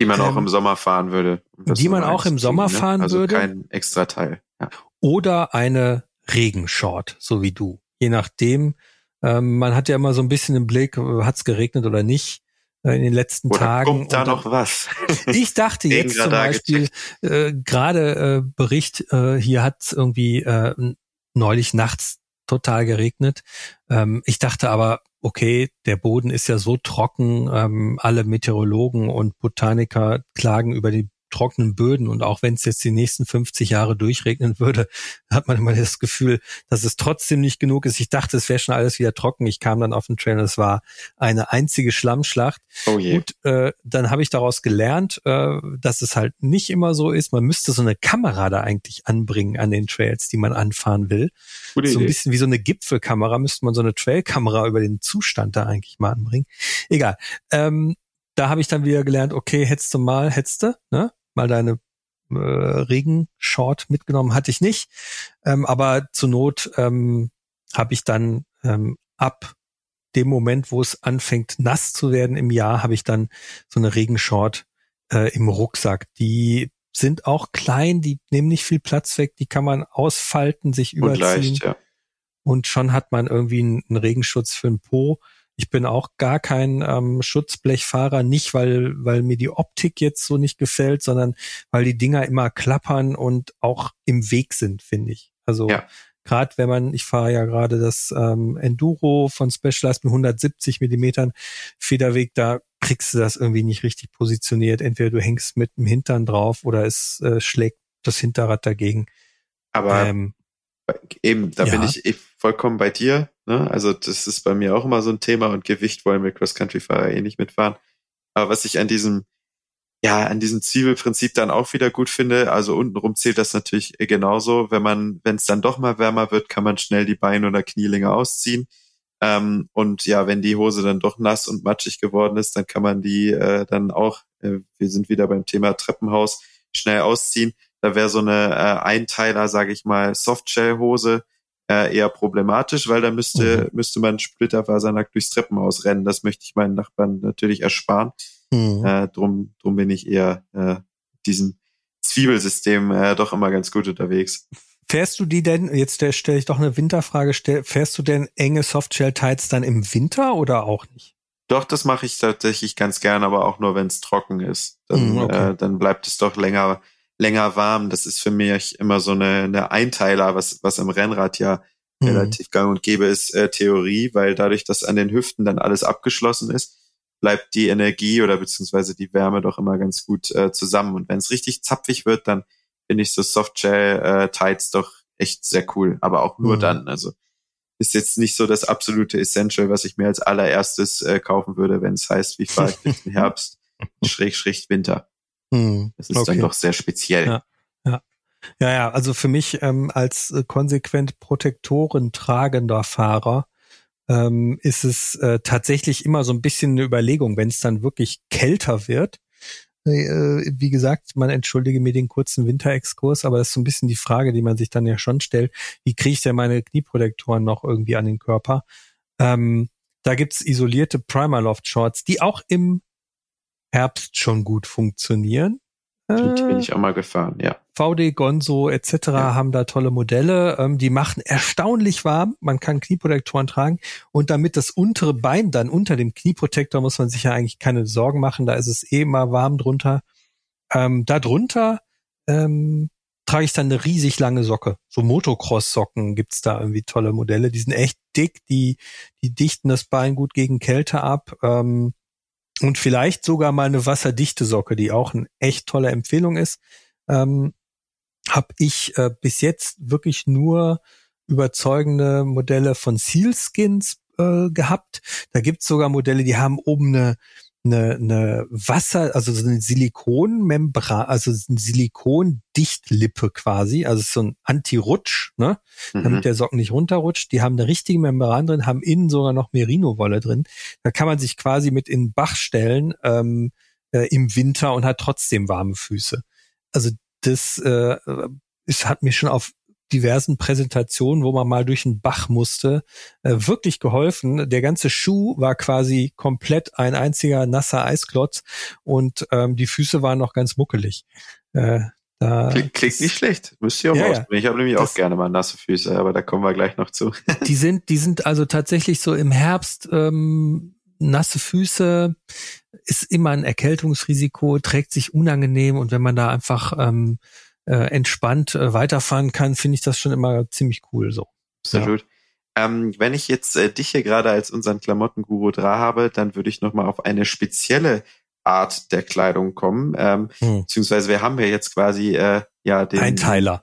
Die man ähm, auch im Sommer fahren würde. Die man auch im Sommer ne? fahren also würde. kein extra Teil. Ja. Oder eine Regenshort, so wie du. Je nachdem, ähm, man hat ja immer so ein bisschen im Blick, hat es geregnet oder nicht äh, in den letzten oder Tagen. Kommt da noch was? ich dachte jetzt zum Beispiel, äh, gerade äh, Bericht, äh, hier hat irgendwie äh, neulich nachts total geregnet. Ähm, ich dachte aber, okay, der Boden ist ja so trocken, ähm, alle Meteorologen und Botaniker klagen über die trockenen Böden und auch wenn es jetzt die nächsten 50 Jahre durchregnen würde, hat man immer das Gefühl, dass es trotzdem nicht genug ist. Ich dachte, es wäre schon alles wieder trocken. Ich kam dann auf den Trail, es war eine einzige Schlammschlacht. Oh je. Gut, äh, dann habe ich daraus gelernt, äh, dass es halt nicht immer so ist. Man müsste so eine Kamera da eigentlich anbringen an den Trails, die man anfahren will. Gute so ein Idee. bisschen wie so eine Gipfelkamera müsste man so eine Trailkamera über den Zustand da eigentlich mal anbringen. Egal. Ähm, da habe ich dann wieder gelernt, okay, du mal, du, ne? Mal deine äh, Regenshort mitgenommen, hatte ich nicht. Ähm, aber zur Not ähm, habe ich dann ähm, ab dem Moment, wo es anfängt nass zu werden im Jahr, habe ich dann so eine Regenshort äh, im Rucksack. Die sind auch klein, die nehmen nicht viel Platz weg, die kann man ausfalten, sich überziehen. Und, leicht, ja. und schon hat man irgendwie einen, einen Regenschutz für den Po. Ich bin auch gar kein ähm, Schutzblechfahrer, nicht weil, weil mir die Optik jetzt so nicht gefällt, sondern weil die Dinger immer klappern und auch im Weg sind, finde ich. Also ja. gerade wenn man, ich fahre ja gerade das ähm, Enduro von Specialized mit 170 Millimetern Federweg, da kriegst du das irgendwie nicht richtig positioniert. Entweder du hängst mit dem Hintern drauf oder es äh, schlägt das Hinterrad dagegen. Aber ähm, eben, da ja. bin ich vollkommen bei dir. Ne? Also das ist bei mir auch immer so ein Thema und Gewicht wollen wir Cross-Country-Fahrer eh nicht mitfahren. Aber was ich an diesem, ja, an diesem Zwiebelprinzip dann auch wieder gut finde, also untenrum zählt das natürlich genauso. Wenn man, wenn es dann doch mal wärmer wird, kann man schnell die Beine oder Knielinge ausziehen. Ähm, und ja, wenn die Hose dann doch nass und matschig geworden ist, dann kann man die äh, dann auch, äh, wir sind wieder beim Thema Treppenhaus, schnell ausziehen. Da wäre so eine äh, Einteiler, sage ich mal, Softshell-Hose äh, eher problematisch, weil da müsste, mhm. müsste man splitterfasernackt durchs Treppenhaus rennen. Das möchte ich meinen Nachbarn natürlich ersparen. Mhm. Äh, drum, drum bin ich eher äh, diesem Zwiebelsystem äh, doch immer ganz gut unterwegs. Fährst du die denn, jetzt stelle ich doch eine Winterfrage, fährst du denn enge Softshell-Tights dann im Winter oder auch nicht? Doch, das mache ich tatsächlich ganz gern, aber auch nur, wenn es trocken ist. Dann, mm, okay. äh, dann bleibt es doch länger, länger warm. Das ist für mich immer so eine, eine Einteiler, was, was im Rennrad ja mm. relativ gang und gäbe ist, äh, Theorie, weil dadurch, dass an den Hüften dann alles abgeschlossen ist, bleibt die Energie oder beziehungsweise die Wärme doch immer ganz gut äh, zusammen. Und wenn es richtig zapfig wird, dann finde ich so Softshell äh, doch echt sehr cool, aber auch nur mhm. dann. Also ist jetzt nicht so das absolute Essential, was ich mir als allererstes äh, kaufen würde, wenn es heißt, wie fahre ich durch den Herbst, schräg, schräg Winter. Mhm. Das ist okay. dann doch sehr speziell. Ja. ja. Ja, ja, also für mich ähm, als äh, konsequent Protektoren tragender Fahrer ähm, ist es äh, tatsächlich immer so ein bisschen eine Überlegung, wenn es dann wirklich kälter wird, äh, wie gesagt, man entschuldige mir den kurzen Winterexkurs, aber das ist so ein bisschen die Frage, die man sich dann ja schon stellt. Wie kriege ich denn meine Knieprotektoren noch irgendwie an den Körper? Ähm, da gibt's isolierte Primaloft Shorts, die auch im Herbst schon gut funktionieren. Die bin ich auch mal gefahren, ja. VD, Gonzo etc. Ja. haben da tolle Modelle. Ähm, die machen erstaunlich warm. Man kann Knieprotektoren tragen. Und damit das untere Bein dann unter dem Knieprotektor muss man sich ja eigentlich keine Sorgen machen. Da ist es eh immer warm drunter. Ähm, da drunter ähm, trage ich dann eine riesig lange Socke. So Motocross-Socken gibt's da irgendwie tolle Modelle. Die sind echt dick. Die, die dichten das Bein gut gegen Kälte ab. Ähm, und vielleicht sogar mal eine wasserdichte Socke, die auch eine echt tolle Empfehlung ist. Ähm, habe ich äh, bis jetzt wirklich nur überzeugende Modelle von Sealskins äh, gehabt. Da gibt's sogar Modelle, die haben oben eine eine, eine Wasser, also so eine Silikonmembran, also eine Silikondichtlippe quasi, also so ein Anti-Rutsch, ne, mhm. damit der Socken nicht runterrutscht. Die haben eine richtige Membran drin, haben innen sogar noch Merino-Wolle drin. Da kann man sich quasi mit in den Bach stellen ähm, äh, im Winter und hat trotzdem warme Füße. Also das äh, es hat mir schon auf diversen Präsentationen, wo man mal durch den Bach musste, äh, wirklich geholfen. Der ganze Schuh war quasi komplett ein einziger nasser Eisklotz und ähm, die Füße waren noch ganz muckelig. Äh, da klingt, klingt nicht schlecht. Müsst ihr auch ja, ausprobieren. Ich habe nämlich auch gerne mal nasse Füße, aber da kommen wir gleich noch zu. die sind, die sind also tatsächlich so im Herbst ähm, nasse Füße ist immer ein Erkältungsrisiko, trägt sich unangenehm und wenn man da einfach ähm, äh, entspannt äh, weiterfahren kann, finde ich das schon immer ziemlich cool so. Absolut. Ja. Ähm, wenn ich jetzt äh, dich hier gerade als unseren Klamottenguru da habe, dann würde ich nochmal auf eine spezielle Art der Kleidung kommen. Ähm, hm. Beziehungsweise wir haben ja jetzt quasi äh, ja den Einteiler.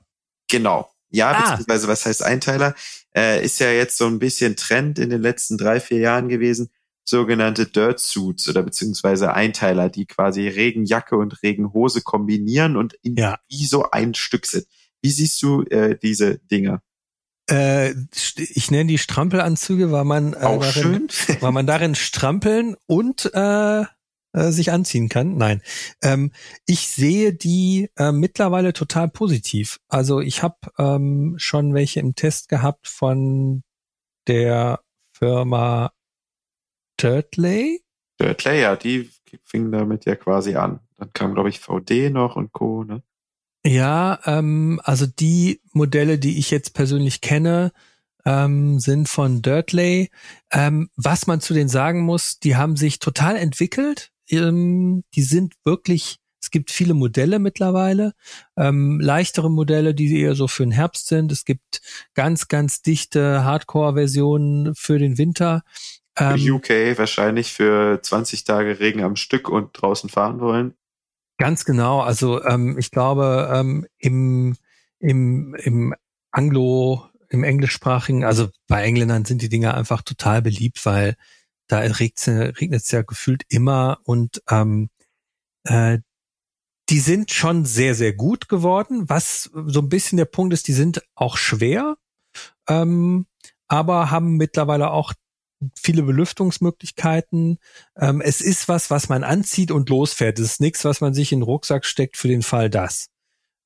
Genau. Ja, ah. beziehungsweise was heißt Einteiler? Äh, ist ja jetzt so ein bisschen Trend in den letzten drei, vier Jahren gewesen, sogenannte Dirt Suits oder beziehungsweise Einteiler, die quasi Regenjacke und Regenhose kombinieren und in ja. wie so ein Stück sind. Wie siehst du äh, diese Dinge? Äh, ich nenne die Strampelanzüge, weil man äh, Auch darin, schön. weil man darin strampeln und äh, äh, sich anziehen kann. Nein, ähm, ich sehe die äh, mittlerweile total positiv. Also ich habe ähm, schon welche im Test gehabt von der Firma Turtley? Turtley, ja, die fing damit ja quasi an. Dann kam, glaube ich, VD noch und Co. Ne? Ja, ähm, also die Modelle, die ich jetzt persönlich kenne, ähm, sind von Dirtley. Ähm, was man zu denen sagen muss, die haben sich total entwickelt. Ähm, die sind wirklich, es gibt viele Modelle mittlerweile, ähm, leichtere Modelle, die eher so für den Herbst sind. Es gibt ganz, ganz dichte Hardcore-Versionen für den Winter. Ähm, UK wahrscheinlich für 20 Tage Regen am Stück und draußen fahren wollen. Ganz genau. Also ähm, ich glaube ähm, im im im Anglo im englischsprachigen, also bei Engländern sind die Dinger einfach total beliebt, weil da regnet es ja gefühlt immer und ähm, äh, die sind schon sehr, sehr gut geworden. Was so ein bisschen der Punkt ist, die sind auch schwer, ähm, aber haben mittlerweile auch viele Belüftungsmöglichkeiten. Ähm, es ist was, was man anzieht und losfährt. Es ist nichts, was man sich in den Rucksack steckt für den Fall das.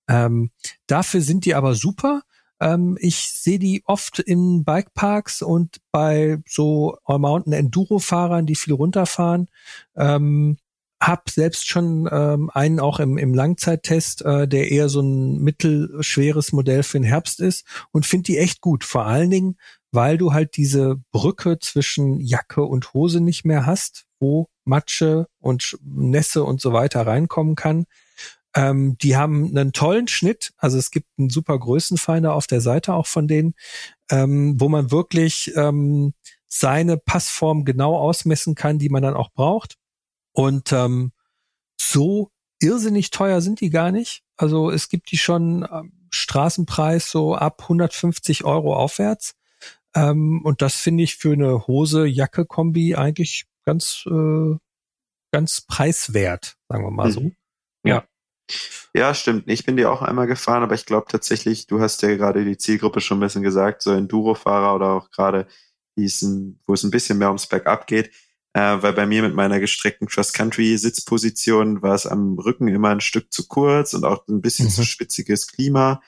Ähm, dafür sind die aber super. Ähm, ich sehe die oft in Bikeparks und bei so All-Mountain Enduro-Fahrern, die viel runterfahren. Ähm, hab selbst schon ähm, einen auch im, im Langzeittest, äh, der eher so ein mittelschweres Modell für den Herbst ist und finde die echt gut. Vor allen Dingen, weil du halt diese Brücke zwischen Jacke und Hose nicht mehr hast, wo Matsche und Nässe und so weiter reinkommen kann. Ähm, die haben einen tollen Schnitt, also es gibt einen super Größenfinder auf der Seite auch von denen, ähm, wo man wirklich ähm, seine Passform genau ausmessen kann, die man dann auch braucht. Und ähm, so irrsinnig teuer sind die gar nicht. Also es gibt die schon ähm, Straßenpreis so ab 150 Euro aufwärts. Ähm, und das finde ich für eine Hose-Jacke-Kombi eigentlich ganz, äh, ganz preiswert, sagen wir mal mhm. so. Ja. Ja, stimmt. Ich bin dir auch einmal gefahren, aber ich glaube tatsächlich, du hast ja gerade die Zielgruppe schon ein bisschen gesagt, so Enduro-Fahrer oder auch gerade diesen, wo es ein bisschen mehr ums Bergab geht. Äh, weil bei mir mit meiner gestreckten Cross-Country-Sitzposition war es am Rücken immer ein Stück zu kurz und auch ein bisschen mhm. zu spitziges Klima.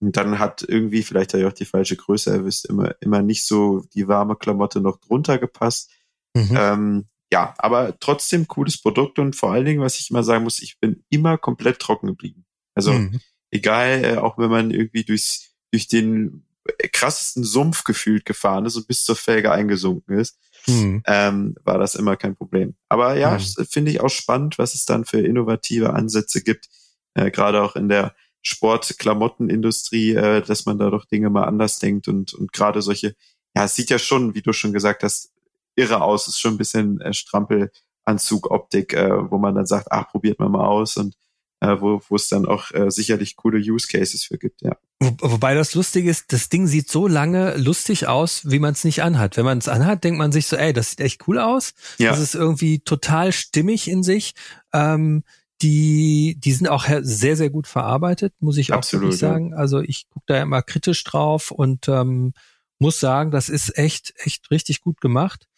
Und dann hat irgendwie, vielleicht habe ich auch die falsche Größe erwischt, immer, immer nicht so die warme Klamotte noch drunter gepasst. Mhm. Ähm, ja, aber trotzdem cooles Produkt und vor allen Dingen, was ich immer sagen muss, ich bin immer komplett trocken geblieben. Also mhm. egal, äh, auch wenn man irgendwie durchs, durch den krassesten Sumpf gefühlt gefahren ist und bis zur Felge eingesunken ist, mhm. ähm, war das immer kein Problem. Aber ja, mhm. finde ich auch spannend, was es dann für innovative Ansätze gibt, äh, gerade auch in der Sportklamottenindustrie, äh, dass man da doch Dinge mal anders denkt und, und gerade solche, ja, es sieht ja schon, wie du schon gesagt hast, irre aus. Ist schon ein bisschen äh, Strampelanzug-Optik, äh, wo man dann sagt, ach, probiert man mal aus und äh, wo, wo es dann auch äh, sicherlich coole Use Cases für gibt, ja. Wo, wobei das lustig ist, das Ding sieht so lange lustig aus, wie man es nicht anhat. Wenn man es anhat, denkt man sich so, ey, das sieht echt cool aus. Ja. Das ist irgendwie total stimmig in sich. Ähm, die, die sind auch sehr, sehr gut verarbeitet, muss ich Absolut, auch wirklich sagen. Also ich gucke da immer kritisch drauf und ähm, muss sagen, das ist echt, echt richtig gut gemacht.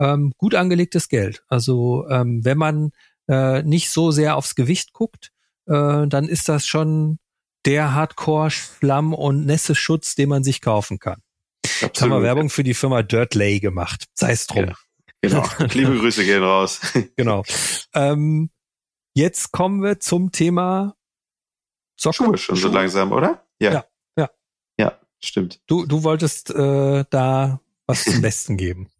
Ähm, gut angelegtes Geld. Also ähm, wenn man äh, nicht so sehr aufs Gewicht guckt, äh, dann ist das schon der Hardcore-Schlamm- und Nässeschutz, den man sich kaufen kann. Absolut. Jetzt haben wir Werbung für die Firma Dirtlay gemacht. Sei es drum. Ja, genau. Liebe Grüße gehen raus. genau. Ähm, jetzt kommen wir zum Thema Socken. Schuhe schon Schuhe. so langsam, oder? Ja. ja. Ja. Ja, stimmt. Du, du wolltest äh, da was zum Besten geben.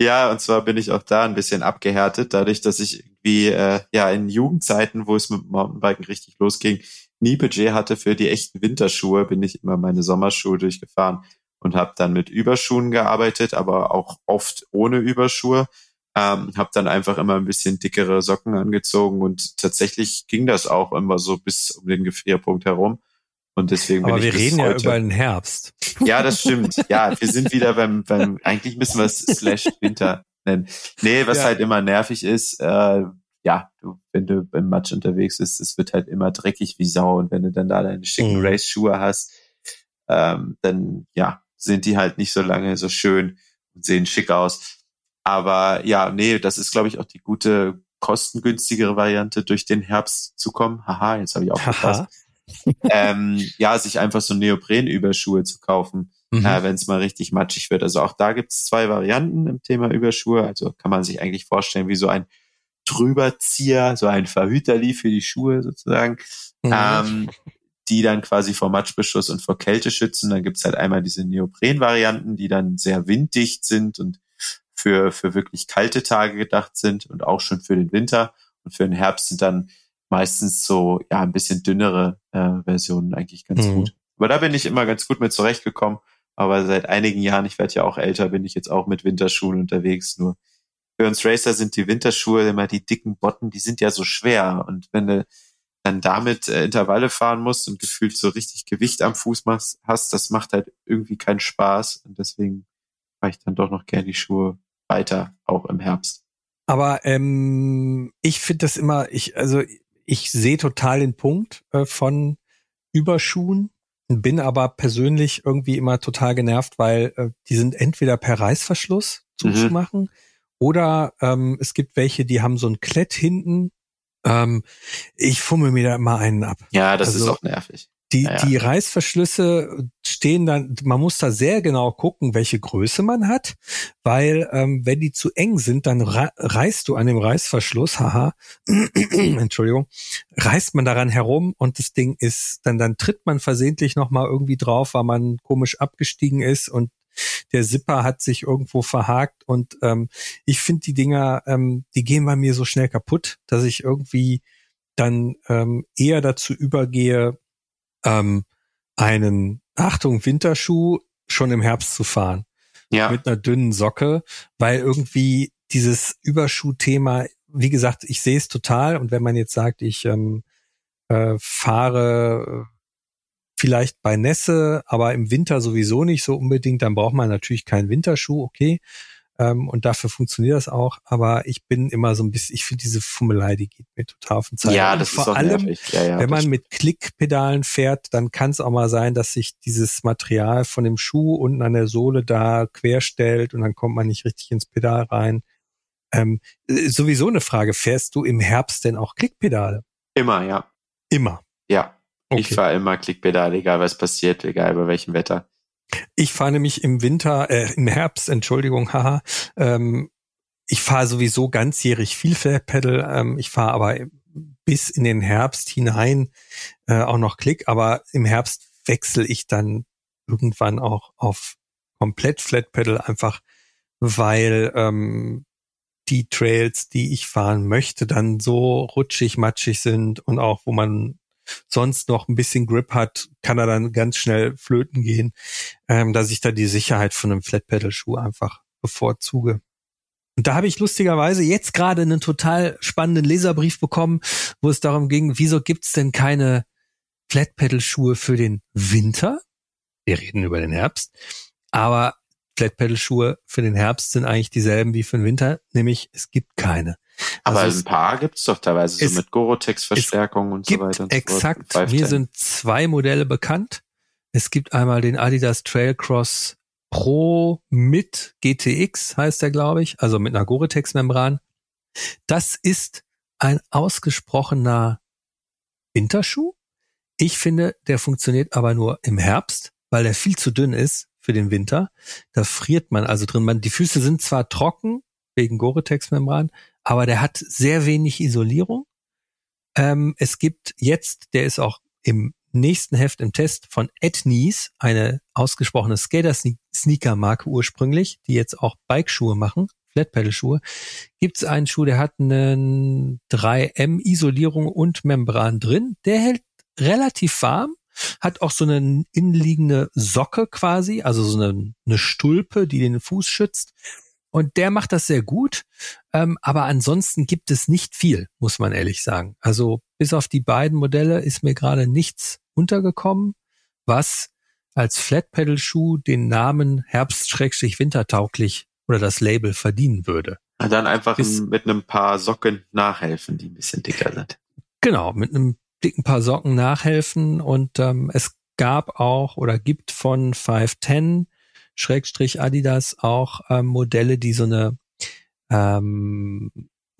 Ja, und zwar bin ich auch da ein bisschen abgehärtet, dadurch, dass ich irgendwie äh, ja in Jugendzeiten, wo es mit Mountainbiken richtig losging, nie Budget hatte für die echten Winterschuhe, bin ich immer meine Sommerschuhe durchgefahren und habe dann mit Überschuhen gearbeitet, aber auch oft ohne Überschuhe. Ähm, habe dann einfach immer ein bisschen dickere Socken angezogen und tatsächlich ging das auch immer so bis um den Gefrierpunkt herum. Und deswegen Aber bin wir reden ja über den Herbst. Ja, das stimmt. Ja, wir sind wieder beim, beim eigentlich müssen wir es slash Winter nennen. Nee, was ja. halt immer nervig ist, äh, ja, du, wenn du beim Matsch unterwegs bist, es wird halt immer dreckig wie Sau. Und wenn du dann da deine schicken mhm. Race-Schuhe hast, ähm, dann ja, sind die halt nicht so lange so schön und sehen schick aus. Aber ja, nee, das ist, glaube ich, auch die gute, kostengünstigere Variante, durch den Herbst zu kommen. Haha, jetzt habe ich aufgepasst ähm, ja, sich einfach so Neoprenüberschuhe zu kaufen, mhm. äh, wenn es mal richtig matschig wird. Also auch da gibt es zwei Varianten im Thema Überschuhe. Also kann man sich eigentlich vorstellen wie so ein Drüberzieher, so ein Verhüterli für die Schuhe sozusagen, mhm. ähm, die dann quasi vor Matschbeschuss und vor Kälte schützen. Dann gibt's halt einmal diese Neopren-Varianten, die dann sehr winddicht sind und für, für wirklich kalte Tage gedacht sind und auch schon für den Winter. Und für den Herbst sind dann meistens so ja ein bisschen dünnere äh, Versionen eigentlich ganz mhm. gut. Aber da bin ich immer ganz gut mit zurechtgekommen. Aber seit einigen Jahren, ich werde ja auch älter, bin ich jetzt auch mit Winterschuhen unterwegs. Nur für uns Racer sind die Winterschuhe immer die dicken Botten, die sind ja so schwer. Und wenn du dann damit äh, Intervalle fahren musst und gefühlt so richtig Gewicht am Fuß machst, hast, das macht halt irgendwie keinen Spaß. Und deswegen fahre ich dann doch noch gerne die Schuhe weiter, auch im Herbst. Aber ähm, ich finde das immer, ich, also ich sehe total den Punkt äh, von Überschuhen, bin aber persönlich irgendwie immer total genervt, weil äh, die sind entweder per Reißverschluss zuzumachen mhm. oder ähm, es gibt welche, die haben so ein Klett hinten. Ähm, ich fummel mir da immer einen ab. Ja, das also, ist auch nervig. Die, ja, die Reißverschlüsse stehen dann, man muss da sehr genau gucken, welche Größe man hat, weil ähm, wenn die zu eng sind, dann reißt du an dem Reißverschluss, haha, Entschuldigung, reißt man daran herum und das Ding ist, dann, dann tritt man versehentlich nochmal irgendwie drauf, weil man komisch abgestiegen ist und der Zipper hat sich irgendwo verhakt und ähm, ich finde die Dinger, ähm, die gehen bei mir so schnell kaputt, dass ich irgendwie dann ähm, eher dazu übergehe, ähm, einen Achtung Winterschuh schon im Herbst zu fahren. Ja. Mit einer dünnen Socke, weil irgendwie dieses Überschuhthema, wie gesagt, ich sehe es total und wenn man jetzt sagt, ich ähm, äh, fahre vielleicht bei Nässe, aber im Winter sowieso nicht so unbedingt, dann braucht man natürlich keinen Winterschuh, okay. Ähm, und dafür funktioniert das auch. Aber ich bin immer so ein bisschen, ich finde diese Fummelei, die geht mir total auf den Zeiger. Ja, das vor ist allem, ja, ja, wenn man mit Klickpedalen fährt, dann kann es auch mal sein, dass sich dieses Material von dem Schuh unten an der Sohle da querstellt und dann kommt man nicht richtig ins Pedal rein. Ähm, äh, sowieso eine Frage, fährst du im Herbst denn auch Klickpedale? Immer, ja. Immer. Ja. Okay. Ich fahre immer Klickpedale, egal was passiert, egal bei welchem Wetter. Ich fahre nämlich im Winter, äh, im Herbst, Entschuldigung, haha. Ähm, ich fahre sowieso ganzjährig viel Flatpedal. Ähm, ich fahre aber bis in den Herbst hinein äh, auch noch Klick, aber im Herbst wechsle ich dann irgendwann auch auf komplett Flatpedal einfach, weil ähm, die Trails, die ich fahren möchte, dann so rutschig, matschig sind und auch wo man sonst noch ein bisschen Grip hat, kann er dann ganz schnell flöten gehen, ähm, dass ich da die Sicherheit von einem Flatpedal-Schuh einfach bevorzuge. Und da habe ich lustigerweise jetzt gerade einen total spannenden Leserbrief bekommen, wo es darum ging, wieso gibt's denn keine Flatpedal-Schuhe für den Winter? Wir reden über den Herbst. Aber Flatpedal-Schuhe für den Herbst sind eigentlich dieselben wie für den Winter, nämlich es gibt keine. Aber also ein paar gibt's doch teilweise so mit Gore-Tex-Verstärkung und so weiter. Und exakt. So Mir sind zwei Modelle bekannt. Es gibt einmal den Adidas Trailcross Pro mit GTX, heißt der, glaube ich, also mit einer Gore-Tex-Membran. Das ist ein ausgesprochener Winterschuh. Ich finde, der funktioniert aber nur im Herbst, weil der viel zu dünn ist für den Winter. Da friert man also drin. Man, die Füße sind zwar trocken wegen Gore-Tex-Membran, aber der hat sehr wenig Isolierung. Ähm, es gibt jetzt, der ist auch im nächsten Heft im Test von Etnies, eine ausgesprochene Skater-Sneaker-Marke ursprünglich, die jetzt auch Bikeschuhe machen, Flatpedal-Schuhe, gibt es einen Schuh, der hat einen 3M-Isolierung und Membran drin. Der hält relativ warm, hat auch so eine innenliegende Socke quasi, also so eine, eine Stulpe, die den Fuß schützt. Und der macht das sehr gut. Ähm, aber ansonsten gibt es nicht viel, muss man ehrlich sagen. Also bis auf die beiden Modelle ist mir gerade nichts untergekommen, was als Flatpedal-Schuh den Namen Herbst-Wintertauglich oder das Label verdienen würde. Na dann einfach bis, mit einem paar Socken nachhelfen, die ein bisschen dicker sind. Genau, mit einem dicken paar Socken nachhelfen und ähm, es gab auch oder gibt von 510 Schrägstrich Adidas auch ähm, Modelle, die so eine ähm,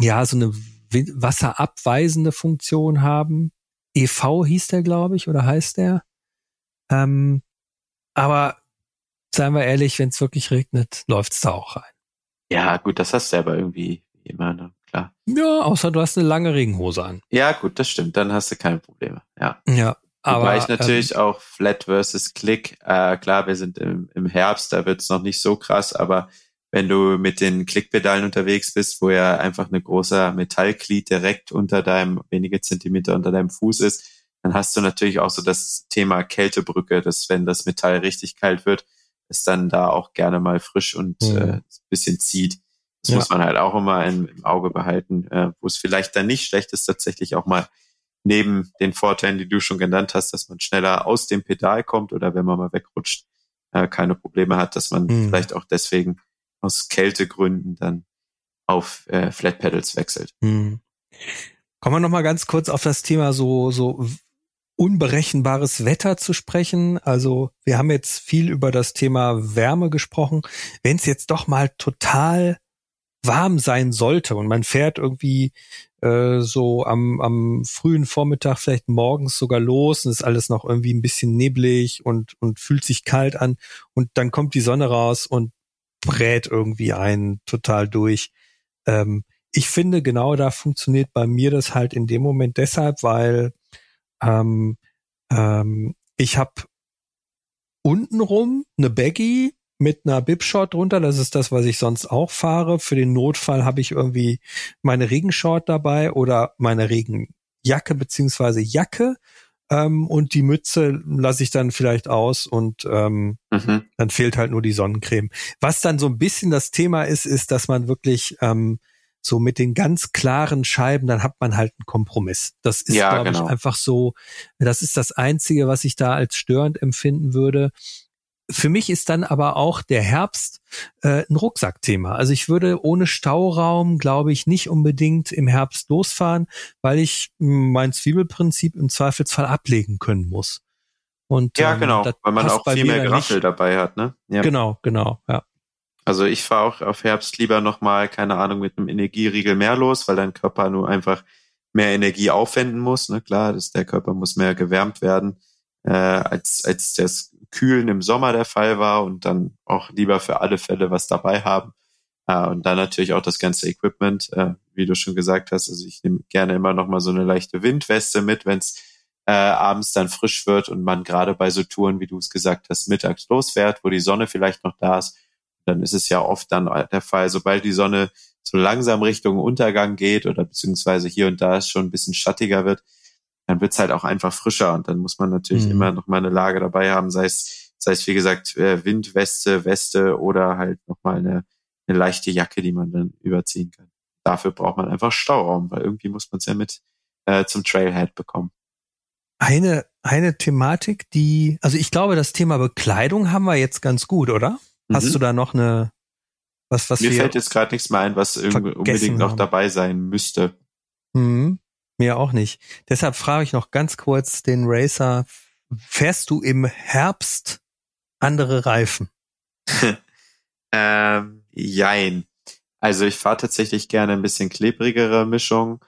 ja so eine wasserabweisende Funktion haben. EV hieß der, glaube ich, oder heißt der. Ähm, aber seien wir ehrlich, wenn es wirklich regnet, läuft's da auch rein. Ja, gut, das hast du aber irgendwie immer, ne? Klar. Ja, außer du hast eine lange Regenhose an. Ja, gut, das stimmt. Dann hast du keine Probleme. Ja. Ja. Aber Wobei ich natürlich ähm, auch Flat versus Click, äh, klar, wir sind im, im Herbst, da wird's noch nicht so krass, aber wenn du mit den Klickpedalen unterwegs bist, wo ja einfach eine großer Metallglied direkt unter deinem, wenige Zentimeter unter deinem Fuß ist, dann hast du natürlich auch so das Thema Kältebrücke, dass wenn das Metall richtig kalt wird, es dann da auch gerne mal frisch und mhm. äh, bisschen zieht. Das ja. muss man halt auch immer im, im Auge behalten, äh, wo es vielleicht dann nicht schlecht ist, tatsächlich auch mal neben den Vorteilen, die du schon genannt hast, dass man schneller aus dem Pedal kommt oder wenn man mal wegrutscht, äh, keine Probleme hat, dass man mhm. vielleicht auch deswegen aus Kältegründen dann auf äh, Flat Pedals wechselt. Mhm. Kommen wir noch mal ganz kurz auf das Thema so so unberechenbares Wetter zu sprechen. Also wir haben jetzt viel über das Thema Wärme gesprochen. Wenn es jetzt doch mal total warm sein sollte und man fährt irgendwie äh, so am, am frühen Vormittag, vielleicht morgens sogar los und ist alles noch irgendwie ein bisschen neblig und, und fühlt sich kalt an und dann kommt die Sonne raus und brät irgendwie einen total durch. Ähm, ich finde, genau da funktioniert bei mir das halt in dem Moment deshalb, weil ähm, ähm, ich habe untenrum eine Baggy mit einer Bipshort drunter. Das ist das, was ich sonst auch fahre. Für den Notfall habe ich irgendwie meine Regenshort dabei oder meine Regenjacke beziehungsweise Jacke. Ähm, und die Mütze lasse ich dann vielleicht aus und ähm, mhm. dann fehlt halt nur die Sonnencreme. Was dann so ein bisschen das Thema ist, ist, dass man wirklich ähm, so mit den ganz klaren Scheiben, dann hat man halt einen Kompromiss. Das ist, ja, glaube genau. ich, einfach so, das ist das Einzige, was ich da als störend empfinden würde. Für mich ist dann aber auch der Herbst äh, ein Rucksackthema. Also ich würde ohne Stauraum, glaube ich, nicht unbedingt im Herbst losfahren, weil ich mein Zwiebelprinzip im Zweifelsfall ablegen können muss. Und, ja, ähm, genau, weil man auch viel mehr Graffel dabei hat, ne? Ja. Genau, genau, ja. Also ich fahre auch auf Herbst lieber nochmal, keine Ahnung, mit einem Energieriegel mehr los, weil dein Körper nur einfach mehr Energie aufwenden muss. Ne? Klar, das, der Körper muss mehr gewärmt werden, äh, als, als das Kühlen im Sommer der Fall war und dann auch lieber für alle Fälle was dabei haben. Äh, und dann natürlich auch das ganze Equipment, äh, wie du schon gesagt hast. Also ich nehme gerne immer nochmal so eine leichte Windweste mit, wenn es äh, abends dann frisch wird und man gerade bei so Touren, wie du es gesagt hast, mittags losfährt, wo die Sonne vielleicht noch da ist dann ist es ja oft dann der Fall, sobald die Sonne so langsam Richtung Untergang geht oder beziehungsweise hier und da es schon ein bisschen schattiger wird, dann wird's halt auch einfach frischer und dann muss man natürlich mhm. immer noch mal eine Lage dabei haben, sei es, sei es wie gesagt äh, Windweste, Weste oder halt noch mal eine, eine leichte Jacke, die man dann überziehen kann. Dafür braucht man einfach Stauraum, weil irgendwie muss man es ja mit äh, zum Trailhead bekommen. Eine, eine Thematik, die, also ich glaube, das Thema Bekleidung haben wir jetzt ganz gut, oder? Hast mhm. du da noch eine, was, was Mir fällt jetzt gerade nichts mehr ein, was unbedingt noch haben. dabei sein müsste. Mhm. Mir auch nicht. Deshalb frage ich noch ganz kurz den Racer, fährst du im Herbst andere Reifen? ähm, jein. Also ich fahre tatsächlich gerne ein bisschen klebrigere Mischung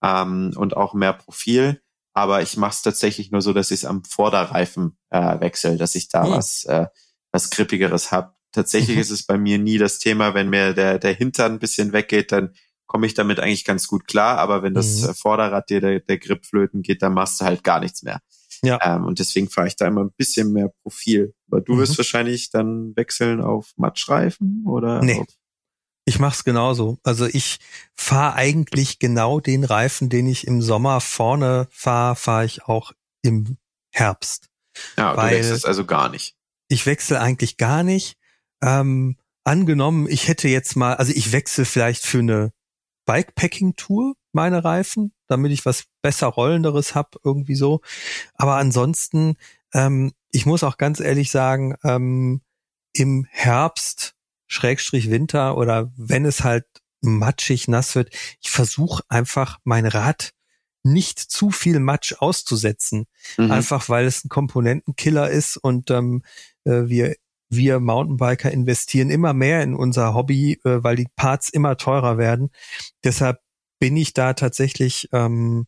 ähm, und auch mehr Profil. Aber ich mache es tatsächlich nur so, dass ich es am Vorderreifen äh, wechsle, dass ich da hm. was, äh, was Grippigeres habe. Tatsächlich mhm. ist es bei mir nie das Thema, wenn mir der, der Hintern ein bisschen weggeht, dann komme ich damit eigentlich ganz gut klar. Aber wenn das mhm. Vorderrad dir der, der Grip flöten geht, dann machst du halt gar nichts mehr. Ja. Ähm, und deswegen fahre ich da immer ein bisschen mehr Profil. Aber du mhm. wirst wahrscheinlich dann wechseln auf Matschreifen oder? Nee. Ich mach's genauso. Also ich fahre eigentlich genau den Reifen, den ich im Sommer vorne fahre, fahre ich auch im Herbst. Ja, du wechselst also gar nicht. Ich wechsle eigentlich gar nicht. Ähm, angenommen, ich hätte jetzt mal, also ich wechsle vielleicht für eine Bikepacking-Tour meine Reifen, damit ich was besser rollenderes hab irgendwie so. Aber ansonsten, ähm, ich muss auch ganz ehrlich sagen, ähm, im Herbst, Schrägstrich Winter oder wenn es halt matschig nass wird, ich versuche einfach mein Rad nicht zu viel Matsch auszusetzen. Mhm. Einfach weil es ein Komponentenkiller ist und ähm, äh, wir wir Mountainbiker investieren immer mehr in unser Hobby, äh, weil die Parts immer teurer werden. Deshalb bin ich da tatsächlich ähm,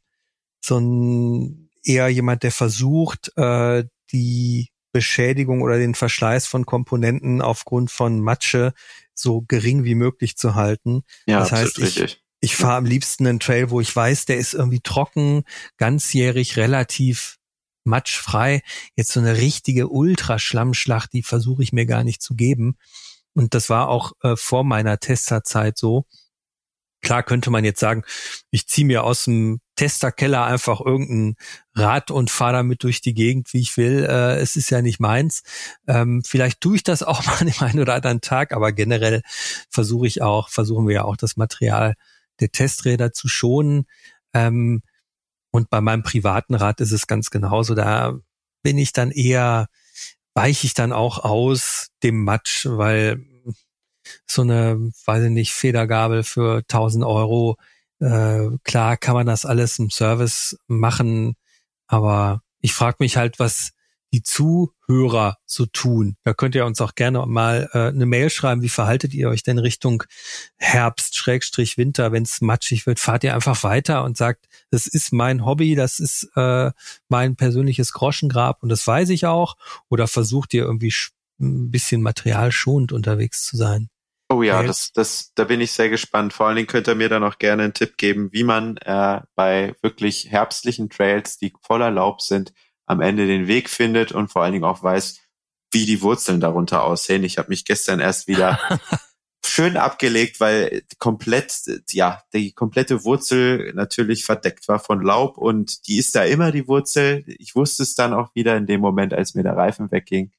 so ein eher jemand, der versucht, äh, die Beschädigung oder den Verschleiß von Komponenten aufgrund von Matsche so gering wie möglich zu halten. Ja, das heißt, ich, ich fahre am liebsten einen Trail, wo ich weiß, der ist irgendwie trocken, ganzjährig relativ matschfrei. Jetzt so eine richtige Ultraschlammschlacht, die versuche ich mir gar nicht zu geben. Und das war auch äh, vor meiner Testerzeit so. Klar könnte man jetzt sagen, ich ziehe mir aus dem Testerkeller einfach irgendein Rad und fahre damit durch die Gegend, wie ich will. Äh, es ist ja nicht meins. Ähm, vielleicht tue ich das auch mal an dem einen oder anderen Tag, aber generell versuche ich auch, versuchen wir ja auch das Material der Testräder zu schonen. Ähm, und bei meinem privaten Rad ist es ganz genauso. Da bin ich dann eher, weiche ich dann auch aus dem Matsch, weil so eine, weiß ich nicht, Federgabel für 1000 Euro, äh, klar kann man das alles im Service machen, aber ich frage mich halt, was, die Zuhörer so tun. Da könnt ihr uns auch gerne mal äh, eine Mail schreiben. Wie verhaltet ihr euch denn Richtung Herbst, Schrägstrich Winter, wenn es matschig wird? Fahrt ihr einfach weiter und sagt, das ist mein Hobby, das ist äh, mein persönliches Groschengrab und das weiß ich auch? Oder versucht ihr irgendwie ein bisschen materialschonend unterwegs zu sein? Oh ja, das, das, da bin ich sehr gespannt. Vor allen Dingen könnt ihr mir dann auch gerne einen Tipp geben, wie man äh, bei wirklich herbstlichen Trails, die voller Laub sind, am Ende den Weg findet und vor allen Dingen auch weiß, wie die Wurzeln darunter aussehen. Ich habe mich gestern erst wieder schön abgelegt, weil komplett, ja, die komplette Wurzel natürlich verdeckt war von Laub und die ist da immer die Wurzel. Ich wusste es dann auch wieder in dem Moment, als mir der Reifen wegging.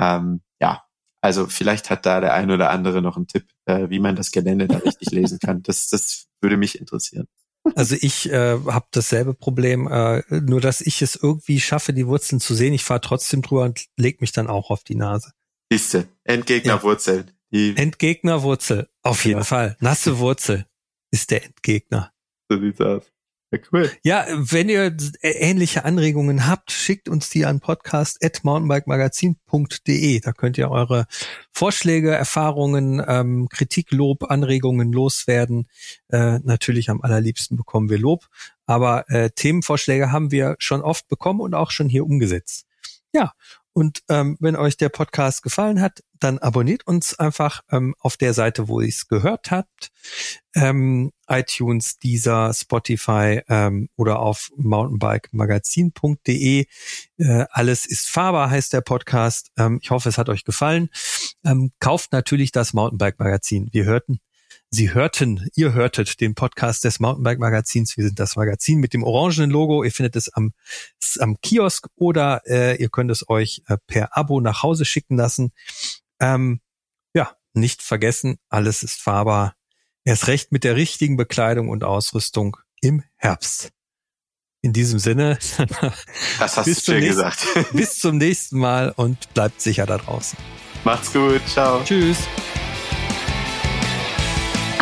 Ähm, ja, also vielleicht hat da der ein oder andere noch einen Tipp, äh, wie man das Gelände da richtig lesen kann. Das, das würde mich interessieren. Also ich äh, habe dasselbe Problem, äh, nur dass ich es irgendwie schaffe, die Wurzeln zu sehen. Ich fahre trotzdem drüber und leg mich dann auch auf die Nase. Siehste, Endgegnerwurzeln. Ja. Endgegnerwurzel, auf jeden ja. Fall. Nasse Wurzel ist der Endgegner. So sieht's aus. Ja, cool. Ja, wenn ihr ähnliche Anregungen habt, schickt uns die an podcast.mountainbikemagazin.de. Da könnt ihr eure Vorschläge, Erfahrungen, ähm, Kritik, Lob, Anregungen loswerden. Äh, natürlich am allerliebsten bekommen wir Lob, aber äh, Themenvorschläge haben wir schon oft bekommen und auch schon hier umgesetzt. Ja, und ähm, wenn euch der Podcast gefallen hat, dann abonniert uns einfach ähm, auf der Seite, wo ihr es gehört habt. Ähm, iTunes, Deezer, Spotify ähm, oder auf mountainbikemagazin.de. Äh, alles ist fahrbar, heißt der Podcast. Ähm, ich hoffe, es hat euch gefallen. Ähm, kauft natürlich das Mountainbike Magazin. Wir hörten Sie hörten, ihr hörtet den Podcast des Mountainbike Magazins. Wir sind das Magazin mit dem orangenen Logo. Ihr findet es am, am Kiosk oder äh, ihr könnt es euch äh, per Abo nach Hause schicken lassen. Ähm, ja, nicht vergessen, alles ist fahrbar. Erst recht mit der richtigen Bekleidung und Ausrüstung im Herbst. In diesem Sinne, das hast du schön nächsten, gesagt. bis zum nächsten Mal und bleibt sicher da draußen. Macht's gut, ciao. Tschüss.